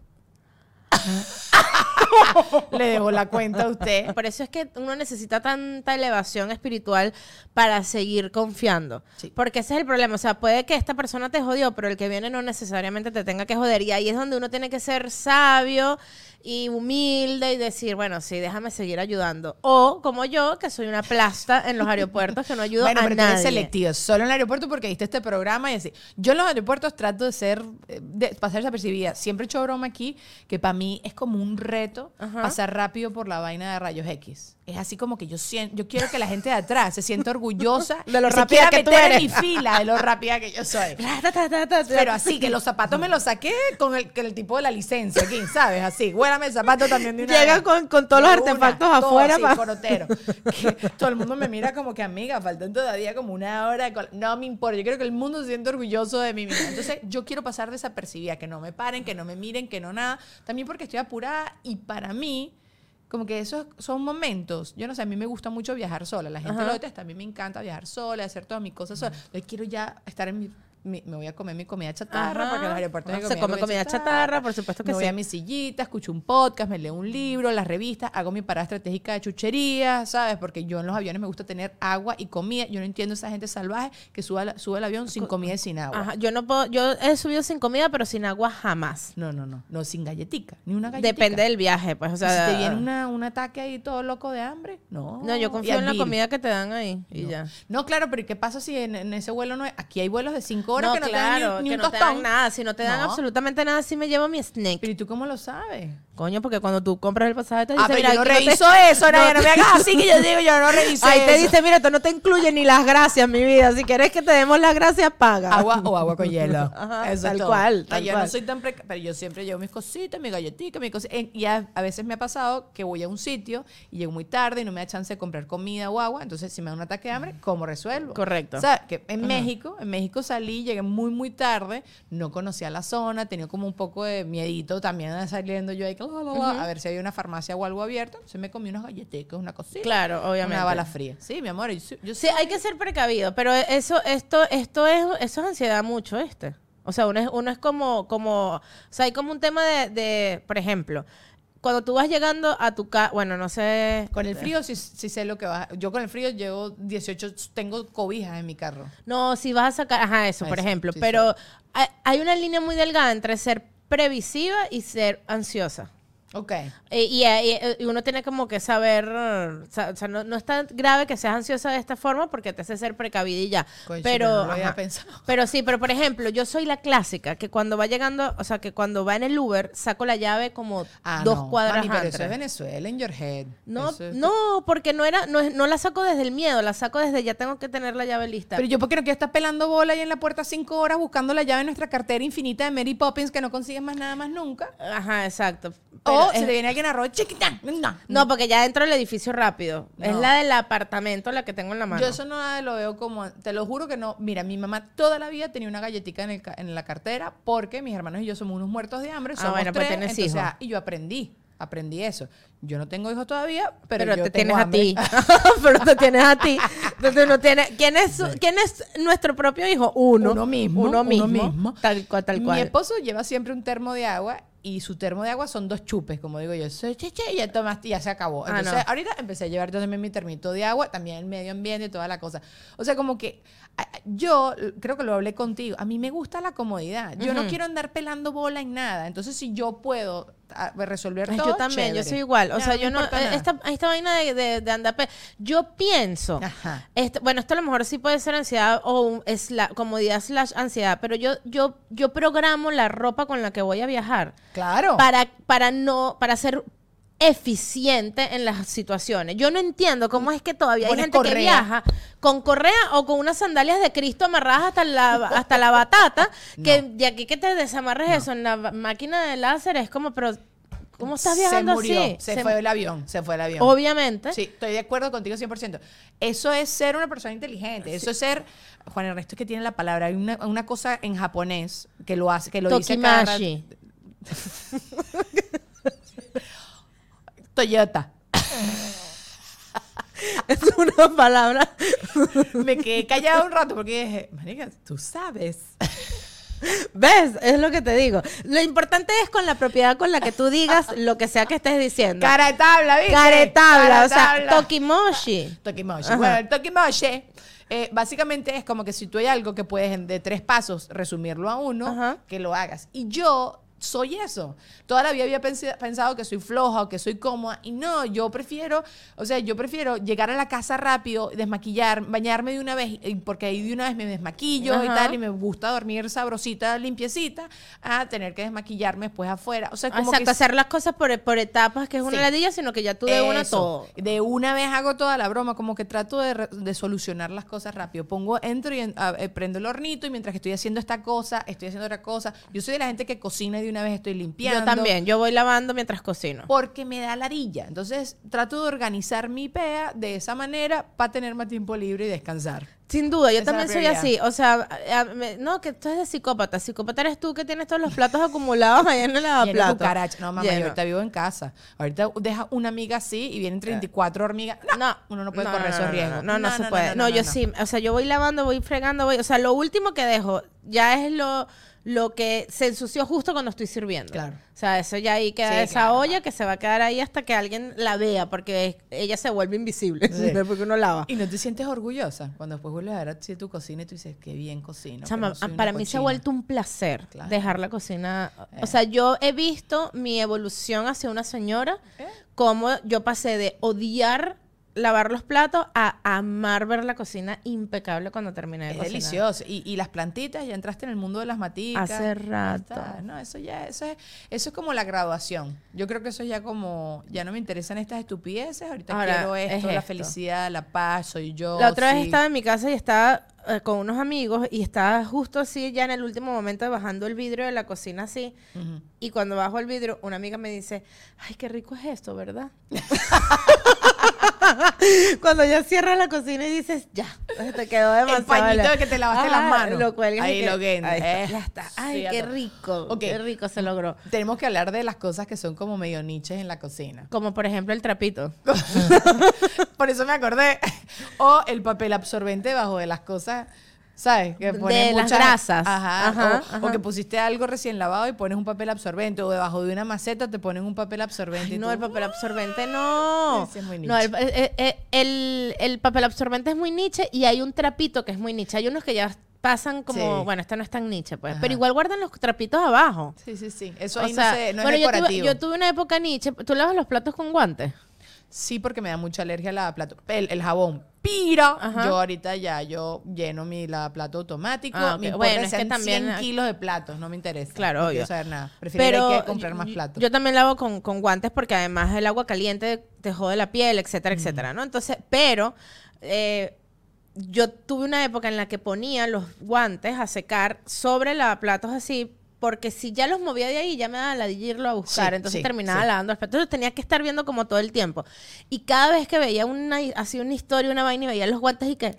le dejó la cuenta a usted. por eso es que uno necesita tanta elevación espiritual para seguir confiando. Sí. Porque ese es el problema. O sea, puede que esta persona te jodió, pero el que viene no necesariamente te tenga que joder. Y ahí es donde uno tiene que ser sabio y humilde y decir, bueno, sí, déjame seguir ayudando. O como yo, que soy una plasta en los aeropuertos que no ayudo Bueno, a pero nadie. selectiva. Solo en el aeropuerto porque viste este programa y así. Yo en los aeropuertos trato de ser, eh, de pasar desapercibida. Siempre he hecho broma aquí que para mí es como un reto Ajá. pasar rápido por la vaina de rayos X. Es así como que yo siento, yo quiero que la gente de atrás se sienta orgullosa De lo rápida que tú meter en eres. mi fila de lo rápida que yo soy. Pero así, que los zapatos me los saqué con el, con el tipo de la licencia aquí, ¿sabes? Así, tráeme el zapato también de una Llega vez. con- con todos los una, artefactos todo afuera así. Que todo el mundo me mira como que, amiga, faltan todavía como una hora. de col-". No me importa, yo quiero que el mundo se sienta orgulloso de mí misma. Entonces, yo quiero pasar desapercibida, que no me paren, que no me miren, que no nada. También porque estoy apurada y para mí... Como que esos son momentos. Yo no sé, a mí me gusta mucho viajar sola. La gente Ajá. lo detesta. A mí me encanta viajar sola, hacer todas mis cosas sola. Entonces quiero ya estar en mi, Me voy a comer mi comida chatarra Ajá. porque en los aeropuertos hay Se come comida chatarra, por supuesto que me voy sí. a mi sillita, escucho un podcast, me leo un libro, las revistas, hago mi parada estratégica de chuchería, ¿sabes? Porque yo en los aviones me gusta tener agua y comida. Yo no entiendo esa gente salvaje que sube, sube al avión sin comida y sin agua. Ajá, yo no puedo, yo he subido sin comida, pero sin agua jamás. No, no, no. No, sin galletica. Ni una galletica. Depende del viaje, pues, o sea. si te viene una- un ataque ahí todo loco de hambre, no. No, yo confío en la comida que te dan ahí y No. ya. No, claro, pero ¿y qué pasa si en, en ese vuelo no hay? Aquí hay vuelos de 5 No, que no te dan claro, ni, ni que un no te tostón. dan nada. Si no te dan No. absolutamente nada, sí me llevo mi snake. Pero ¿y tú cómo lo sabes? Coño, porque cuando tú compras el pasaje te dice, Ah, pero mira, yo no te- reviso eso, Naya, no me hagas así que yo digo, yo no reviso Ahí te dice, mira, esto no te incluye ni las gracias, mi vida. Si quieres que te demos las gracias, paga. Agua o agua con hielo. Ajá, Eso tal es todo. cual, tal yo cual. no soy tan preca- pero yo siempre llevo mis cositas, mi galletita, mi cosita. Y a, a veces me ha pasado que voy a un sitio y llego muy tarde y no me da chance de comprar comida o agua. Entonces, si me da un ataque de hambre, ¿cómo resuelvo? Correcto. O sea, que en México, en México salí, llegué muy, muy tarde, no conocía la zona, tenía como un poco de miedito también de saliendo yo ahí, la, la, a ver si había una farmacia o algo abierto. Entonces me comí unas galletitas, una cosita. Claro, obviamente. Una bala fría. Sí, mi amor, yo, Sí, hay que ser precavido, pero eso, esto, esto es, eso es ansiedad mucho, este. O sea, uno es, uno es como, como, o sea, hay como un tema de, de por ejemplo, cuando tú vas llegando a tu casa, bueno, no sé. Con el frío sí, sí sé lo que va. Yo con el frío llevo 18, tengo cobijas en mi carro. No, si vas a sacar, ajá, eso, por Eso, ejemplo. sí, pero hay una línea muy delgada entre ser previsiva y ser ansiosa. Ok. Eh, Y, y- y uno tiene como que saber, eh, o sea, o sea, no, no es tan grave que seas ansiosa de esta forma porque te hace ser precavida y ya. Coño, pero, no lo había ajá. pensado. pero sí, pero por ejemplo, yo soy la clásica que cuando va llegando, o sea, que cuando va en el Uber saco la llave como Ah, dos no. cuadras Mami, pero antes. eso es Venezuela, in your head. no, es- no, porque no era, no, no la saco desde el miedo, la saco desde ya tengo que tener la llave lista. Pero yo, ¿por qué no quiero estar pelando bola ahí en la puerta cinco horas buscando la llave en nuestra cartera infinita de Mary Poppins que no consigues más nada más nunca? Ajá, exacto. O si te viene alguien a robar, chiquita, no. No, porque ya dentro del edificio rápido. Es la del apartamento la que tengo en la mano. Yo eso no lo veo como, te lo juro que no. Mira, mi mamá toda la vida tenía una galletita en, el ca- en la cartera porque mis hermanos y yo somos unos muertos de hambre. Ah, bueno, pues tres, tienes entonces, hijos. y yo aprendí, aprendí eso. Yo no tengo hijos todavía, pero, pero, yo te tengo tienes a ti. pero te tienes a ti. Entonces uno tiene, ¿quién es, ¿quién es nuestro propio hijo? Uno. Uno mismo, Uno uno mismo. Tal cual, tal Mi cual. esposo lleva siempre un termo de agua y su termo de agua son dos chupes, como digo yo. Che, che, y ya tomaste y ya se acabó. Ah, Entonces, no. ahorita empecé a llevar yo también mi termito de agua, también el medio ambiente y toda la cosa. O sea, como que yo creo que lo hablé contigo. A mí me gusta la comodidad. Yo no quiero andar pelando bola en nada. Entonces, si yo puedo resolver Ay, todo, yo también, yo soy igual. O sea, yo no. eh. Esta, esta vaina de, de, de andar. pe- Yo pienso. Ajá. este- bueno, esto a lo mejor sí puede ser ansiedad o un- es la comodidad slash ansiedad, pero yo, yo, yo programo la ropa con la que voy a viajar. Claro. para, para no, para ser eficiente en las situaciones. Yo no entiendo cómo es que todavía hay gente que viaja con correa o con unas sandalias de Cristo amarradas hasta la, hasta la batata, que de aquí que te desamarres eso en la máquina de láser es como, pero ¿cómo estás viajando se murió, así? Se, Se- fue el avión, se fue el avión. Obviamente. Sí, estoy de acuerdo contigo 100%. Eso es ser una persona inteligente. Eso es ser. Juan Ernesto es que tiene la palabra. Hay una, una cosa en japonés que lo hace, que lo dice cada rato. Toyota. Es una palabra. Me quedé callada un rato porque dije, marica, tú sabes. ¿Ves? Es lo que te digo. Lo importante es con la propiedad con la que tú digas lo que sea que estés diciendo. Cara de tabla, ¿viste? Cara de tabla, o sea. Tokimoshi. Tokimoshi. Ajá. Bueno, el Tokimoshi eh, básicamente es como que si tú hay algo que puedes en- de tres pasos resumirlo a uno, Ajá. que lo hagas. Y yo soy eso. Toda la vida había pensado que soy floja o que soy cómoda y no, yo prefiero, o sea, yo prefiero llegar a la casa rápido, desmaquillar, bañarme de una vez, porque ahí de una vez me desmaquillo y tal y me gusta dormir sabrosita, limpiecita, a tener que desmaquillarme después afuera. O sea, como Exacto, que hacer las cosas por, por etapas, que es una Sí. ladilla, sino que ya tú de una todo. De una vez hago toda la broma, como que trato de, de solucionar las cosas rápido. Pongo, entro y en- a- eh, prendo el hornito y mientras que estoy haciendo esta cosa, estoy haciendo otra cosa. Yo soy de la gente que cocina de una vez estoy limpiando. Yo también, yo voy lavando mientras cocino. Porque me da ladilla. Entonces trato de organizar mi pea de esa manera para tener más tiempo libre y descansar. Sin duda, yo Esa también soy así. O sea, a- a- me- no, que tú eres de psicópata. Psicópata eres tú que tienes todos los platos acumulados allá en el lavaplatos. No, mamá, yo Lleno. ahorita vivo en casa. Ahorita deja una amiga así y vienen 34 hormigas. No, No, uno no puede correr esos riesgos. No, no, se puede. No, yo sí. O sea, yo voy lavando, voy fregando, voy. O sea, lo último que dejo ya es lo, lo que se ensució justo cuando estoy sirviendo. Claro. O sea, eso ya ahí queda Sí, esa claro. olla que se va a quedar ahí hasta que alguien la vea, porque ella se vuelve invisible Sí. después que uno lava. ¿Y no te sientes orgullosa cuando después vuelves a ver así tu cocina y tú dices, qué bien cocino? que Chama, no para mí se ha cochina"? vuelto un placer Claro. dejar la cocina. Eh. O sea, yo he visto mi evolución hacia una señora, Eh. cómo yo pasé de odiar lavar los platos a amar ver la cocina impecable cuando terminé de Es cocinar. delicioso. Y, y las plantitas, ya entraste en el mundo de las maticas. Hace rato. No, eso ya, eso es, eso es como la graduación. Yo creo que eso ya como, ya no me interesan estas estupideces. Ahorita Ahora, quiero es esto, la esto. felicidad, la paz, soy yo. La otra vez sí. estaba en mi casa y estaba eh, con unos amigos y estaba justo así ya en el último momento bajando el vidrio de la cocina así. Ujú. Y cuando bajo el vidrio, una amiga me dice, ay, qué rico es esto, ¿verdad? cuando ya cierras la cocina y dices, ya, te quedó demasiado. pañito lejos". de que te lavaste las manos. Lo cuelgas y Ahí que- lo que- ahí está, eh, ya está. Ay, sí, qué rico, Ok. qué rico se logró. Tenemos que hablar de las cosas que son como medio niches en la cocina. Como por ejemplo el trapito. Por eso me acordé. O el papel absorbente debajo de las cosas. ¿Sabes? Que De pones las muchas- grasas. Ajá. Ajá, o, ajá. o que pusiste algo recién lavado y pones un papel absorbente. O debajo de una maceta te ponen un papel absorbente. Ay, y no, tú, el papel absorbente no. Ese es muy no, el, el- el- el- el papel absorbente es muy niche y hay un trapito que es muy niche. Hay unos que ya pasan como, Sí. bueno, este no es tan niche, pues. Ajá. Pero igual guardan los trapitos abajo. Sí, sí, sí. Eso O ahí sea, no, sé, no bueno, es yo tuve, decorativo. yo tuve una época niche. ¿Tú lavas los platos con guantes? Sí, porque me da mucha alergia al lavaplato. El, el jabón. Pira. Ajá. Yo ahorita ya, yo lleno mi lavaplato automático. Ah, ok. Me importa Bueno, es que también 100 hay- kilos de platos. No me interesa. Claro, no obvio. quiero saber nada. Que comprar más platos. Yo también lavo con, con guantes porque además el agua caliente te jode la piel, etcétera, etcétera, ¿no? Entonces, pero eh, yo tuve una época en la que ponía los guantes a secar sobre lavaplatos así porque si ya los movía de ahí ya me daba la irlo a buscar, Sí, entonces sí, terminaba sí. lavando los platos. Entonces tenía que estar viendo como todo el tiempo. Y cada vez que veía una así una historia, una vaina y veía los guantes y que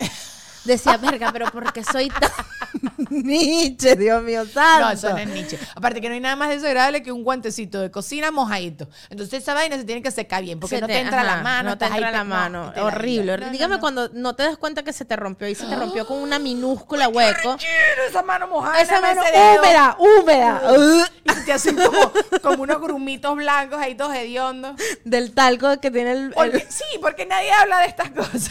decía, "Verga, pero ¿por qué soy tan niche, Dios mío santo?" No, eso no es niche. Aparte que no hay nada más desagradable que un guantecito de cocina mojadito. Entonces esa vaina se tiene que secar bien porque Se no te, entra ajá, la mano. No te entra la no, mano. Horrible. no, Dígame cuando no te das cuenta que se te rompió y se te rompió con una minúscula hueco. Esa mano mojada. Esa mano húmeda, húmeda. Y te hacen como, como unos grumitos blancos ahí todos hediondos. Del talco que tiene el... el- Porque- sí, porque nadie habla de estas cosas.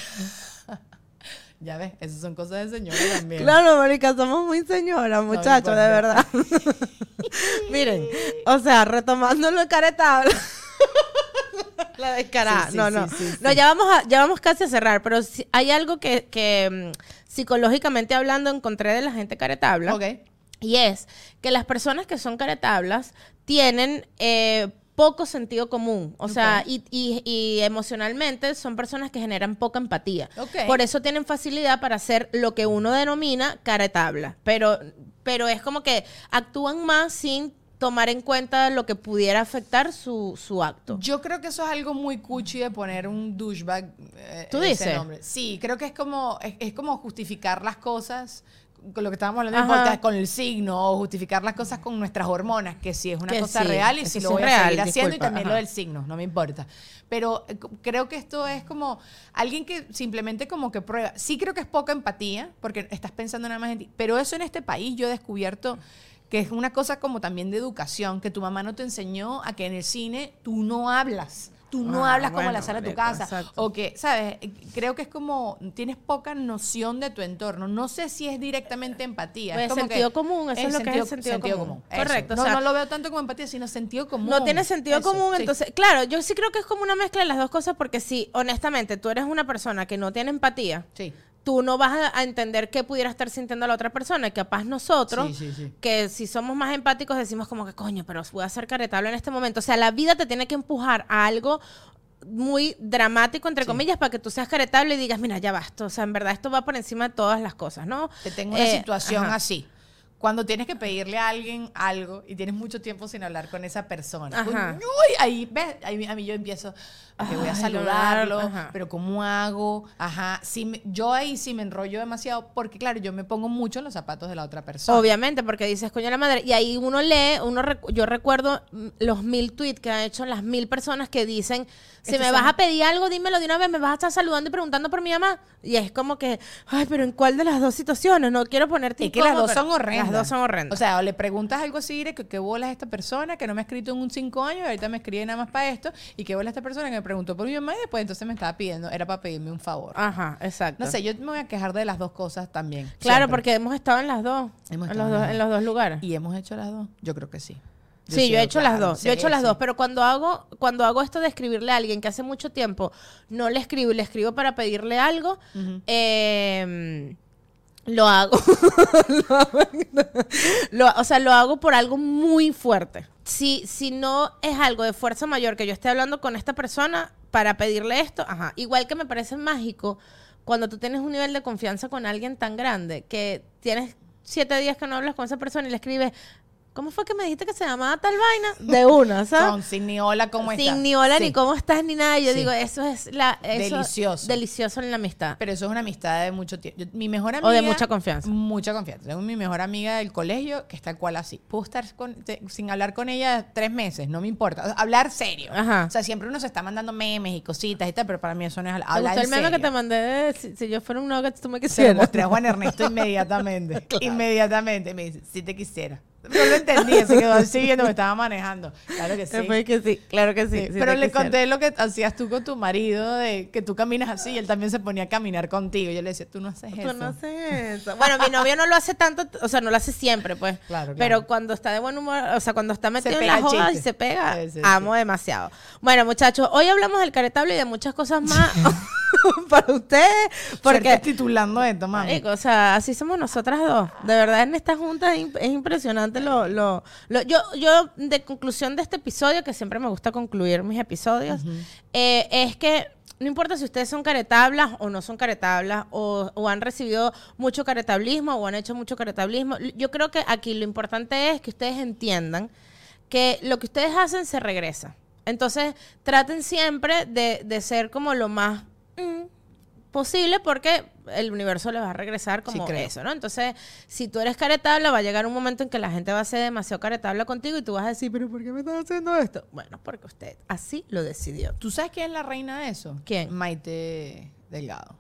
Ya ves, esas son cosas de señora también. Claro, marica, somos muy señoras, muchachos, de verdad. Miren, o sea, retomando lo caretable. La descarada. Sí, sí, no, no. sí. No, ya vamos, a, ya vamos casi a cerrar, pero sí- hay algo que, que, mm, psicológicamente hablando encontré de la gente caretabla. Ok. Y es que las personas que son caretablas tienen eh, poco sentido común. O sea, y, y- y emocionalmente son personas que generan poca empatía. Por eso tienen facilidad para hacer lo que uno denomina caretabla. Pero, pero es como que actúan más sin tomar en cuenta lo que pudiera afectar su, su acto. Yo creo que eso es algo muy cuchi de poner un douchebag. eh, ¿Tú ese nombre. Sí, creo que es como, es, es como justificar las cosas con lo que estábamos hablando en el Ajá. podcast, con el signo, o justificar las cosas con nuestras hormonas, que sí es una Que cosa sí, real y sí sí lo voy a seguir haciendo, y también lo del signo, no me importa. Pero eh, creo que esto es como alguien que simplemente como que prueba. Sí creo que es poca empatía, porque estás pensando nada más en ti, pero eso en este país yo he descubierto que es una cosa como también de educación, que tu mamá no te enseñó a que en el cine tú no hablas. Tú no Ah, hablas como en la sala de tu casa. exacto. O que, ¿sabes? Creo que es como, tienes poca noción de tu entorno. No sé si es directamente empatía. Pues es como sentido que- común, eso es lo que es el sentido común. Correcto, o No, sea, no lo veo tanto como empatía, sino sentido común. No tiene sentido Eso, común, sí. entonces, claro, yo sí creo que es como una mezcla de las dos cosas, porque si honestamente tú eres una persona que no tiene empatía, Sí. Tú no vas a, entender qué pudiera estar sintiendo la otra persona, y capaz nosotros, Sí, sí, sí. que si somos más empáticos decimos como que coño, pero voy a ser caretable en este momento. O sea, la vida te tiene que empujar a algo muy dramático, entre comillas, para que tú seas caretable y digas, mira, ya basta. O sea, en verdad esto va por encima de todas las cosas, ¿no? Te tengo una Eh, situación ajá. así. Cuando tienes que pedirle a alguien algo y tienes mucho tiempo sin hablar con esa persona. Ajá. Uy, ahí, ¿ves? Ahí, a mí yo empiezo, que voy a saludarlo, ajá. pero ¿cómo hago? Ajá, sí, yo ahí sí me enrollo demasiado porque, claro, yo me pongo mucho en los zapatos de la otra persona. Obviamente, porque dices, coño la madre. Y ahí uno lee, uno recu- yo recuerdo mm, los mil tweets que han hecho las mil personas que dicen, si me vas a pedir algo, dímelo de una vez, me vas a estar saludando y preguntando por mi mamá. Y es como que, ay, pero ¿en cuál de las dos situaciones? No quiero ponerte Y que las dos pero son horrendas. Las dos son horrendas. O sea, o le preguntas algo así, que qué bola es esta persona que no me ha escrito en un cinco años y ahorita me escribe nada más para esto. Y qué bola esta persona que me preguntó por mi mamá y después entonces me estaba pidiendo, era para pedirme un favor. Ajá, exacto. No sé, yo me voy a quejar de las dos cosas también. Claro, siempre. porque hemos estado en las dos. Hemos en, los dos en los dos lugares. ¿Y hemos hecho las dos? Yo creo que sí. Sí, yo he hecho las dos. Yo he sí, hecho las dos, pero cuando hago, cuando hago esto de escribirle a alguien que hace mucho tiempo no le escribo y le escribo para pedirle algo, eh, lo hago. Lo hago- lo- o sea, lo hago por algo muy fuerte. Si, si no es algo de fuerza mayor que yo esté hablando con esta persona para pedirle esto, ajá. Igual que me parece mágico cuando tú tienes un nivel de confianza con alguien tan grande que tienes siete días que no hablas con esa persona y le escribes, ¿cómo fue que me dijiste que se llamaba tal vaina? De una, ¿sabes? Con, sin ni hola, ¿cómo estás? Sin ni hola, Sí. ni cómo estás, ni nada. Yo Sí. digo, eso es la, eso- Delicioso. Delicioso en la amistad. Pero eso es una amistad de mucho tiempo. Yo- mi mejor amiga. O de mucha confianza. Mucha confianza. Tengo mi mejor amiga del colegio que está cual así. Puedo estar con- te- sin hablar con ella tres meses, no me importa. O sea, hablar serio. Ajá. O sea, siempre uno se está mandando memes y cositas y tal, pero para mí eso no es ¿Te hablar gustó el meme que te mandé de si, si yo fuera un nugget tú me Se lo quisieras? mostré a Juan Ernesto inmediatamente. Inmediatamente. Me dice, si te quisiera. No lo entendía, se quedó así viendo que estaba manejando. Claro que sí. Después que sí, claro que sí. Pero le conté lo que hacías tú con tu marido, de que tú caminas así y él también se ponía a caminar contigo. Yo le decía, tú no haces Tú eso. no haces eso. Bueno, mi novio no lo hace tanto, o sea, no lo hace siempre, pues. Claro, claro. Pero cuando está de buen humor, o sea, cuando está metido en la joda y se pega, Sí, sí, amo demasiado. Bueno, muchachos, hoy hablamos del caretable y de muchas cosas más para ustedes, Porque titulando esto, mami. O sea, así somos nosotras dos. De verdad, en esta junta es, imp- lo, lo, lo- yo, yo, de conclusión de este episodio, que siempre me gusta concluir mis episodios, eh, es que no importa si ustedes son caretablas o no son caretablas, o, o han recibido mucho caretablismo o han hecho mucho caretablismo. Yo creo que aquí lo importante es que ustedes entiendan que lo que ustedes hacen se regresa. Entonces, traten siempre de, de ser como lo más posible porque el universo le va a regresar como creo. eso, ¿no? Entonces, si tú eres caretabla, va a llegar un momento en que la gente va a ser demasiado caretabla contigo y tú vas a decir, pero ¿por qué me estás haciendo esto? Bueno, porque usted así lo decidió. ¿Tú sabes quién es la reina de eso? ¿Quién? Maite Delgado.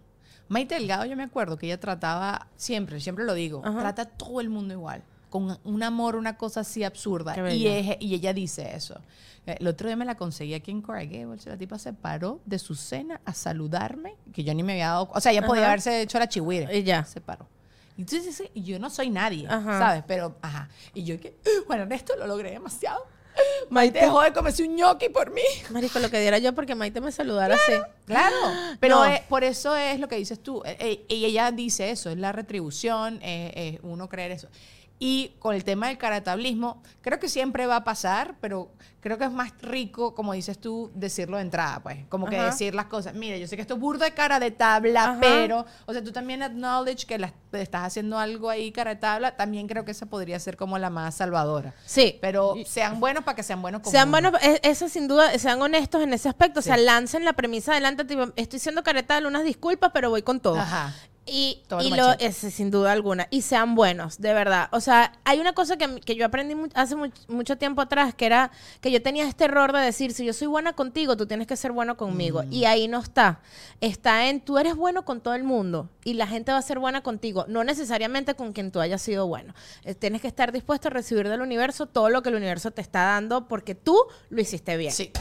Maite Delgado, yo me acuerdo que ella trataba, siempre, siempre lo digo, Ajá. trata a todo el mundo igual. Con un amor, una cosa así absurda. Y, es- y ella dice eso. Eh, El otro día me la conseguí aquí en Coral Gables. La tipa se paró de su cena a saludarme, que yo ni me había dado. O sea, ella podía Ajá. haberse hecho la chihuire. Y ya. Se paró. Entonces yo no soy nadie, Ajá. ¿sabes? Pero, ajá. Y yo que, bueno, Ernesto lo logré demasiado. Maite. Dejó de comerse un ñoqui por mí. Marico, lo que diera yo porque Maite me saludara así. Claro, pero No. es- por eso es lo que dices tú. Eh, eh, Y ella dice eso, es la retribución, eh, eh, uno creer eso. Y con el tema del caratablismo, creo que siempre va a pasar, pero creo que es más rico, como dices tú, decirlo de entrada, pues. Como que Ajá. decir las cosas. Mira, yo sé que esto es burda de cara de tabla, Ajá. pero, o sea, tú también acknowledge que la- estás haciendo algo ahí cara de tabla. También creo que esa podría ser como la más salvadora. Sí. Pero sean buenos para que sean buenos como Sean buenos, e- eso sin duda, sean honestos en ese aspecto. Sí. O sea, lancen la premisa adelante, tipo, estoy siendo caretable, unas disculpas, pero voy con todo. Ajá. Y, y lo, ese, sin duda alguna. Y sean buenos, de verdad. O sea, hay una cosa que, que yo aprendí mu- hace mu- mucho tiempo atrás, que era que yo tenía este error de decir, si yo soy buena contigo, tú tienes que ser bueno conmigo. Mm. Y ahí no está. Está en, tú eres bueno con todo el mundo y la gente va a ser buena contigo. No necesariamente con quien tú hayas sido bueno. Eh, tienes que estar dispuesto a recibir del universo todo lo que el universo te está dando porque tú lo hiciste bien. Sí.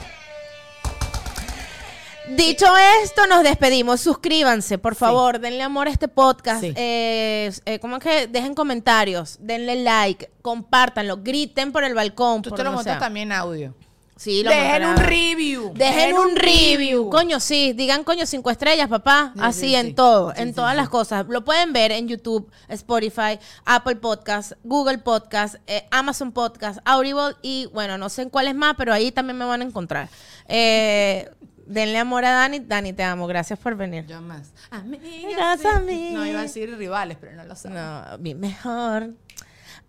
Dicho esto, nos despedimos. Suscríbanse, por favor, denle amor a este podcast. Sí. Eh, eh, ¿Cómo es que? Dejen comentarios, denle like, compártanlo, griten por el balcón. Tú por te lo montas sea. también audio. Sí, lo Dejen un review. Dejen un review. Coño, sí. Digan coño cinco estrellas, papá. Sí, Así sí, en sí. todo, en todas las cosas. Lo pueden ver en YouTube, Spotify, Apple Podcast, Google Podcast, eh, Amazon Podcast, Audible y bueno, no sé en cuáles más, pero ahí también me van a encontrar. Eh, denle amor a Dani. Dani, te amo. Gracias por venir. Yo más. Amigas. Sí. amigas. No iba a decir rivales, pero no lo sé. No, mi mejor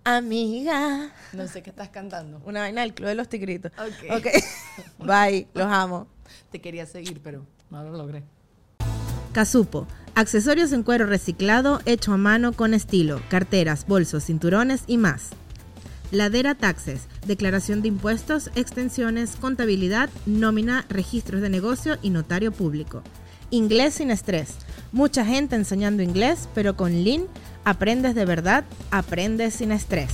amiga. No sé qué estás cantando. Una vaina del Club de los Tigritos. Ok. Ok. Bye. Los amo. Te quería seguir, pero no lo logré. Casupo. Accesorios en cuero reciclado hecho a mano con estilo, carteras, bolsos, cinturones y más. Ladera Taxes. Declaración de impuestos, extensiones, contabilidad, nómina, registros de negocio y notario público. Inglés sin estrés. Mucha gente enseñando inglés, pero con Lean aprendes de verdad, aprendes sin estrés.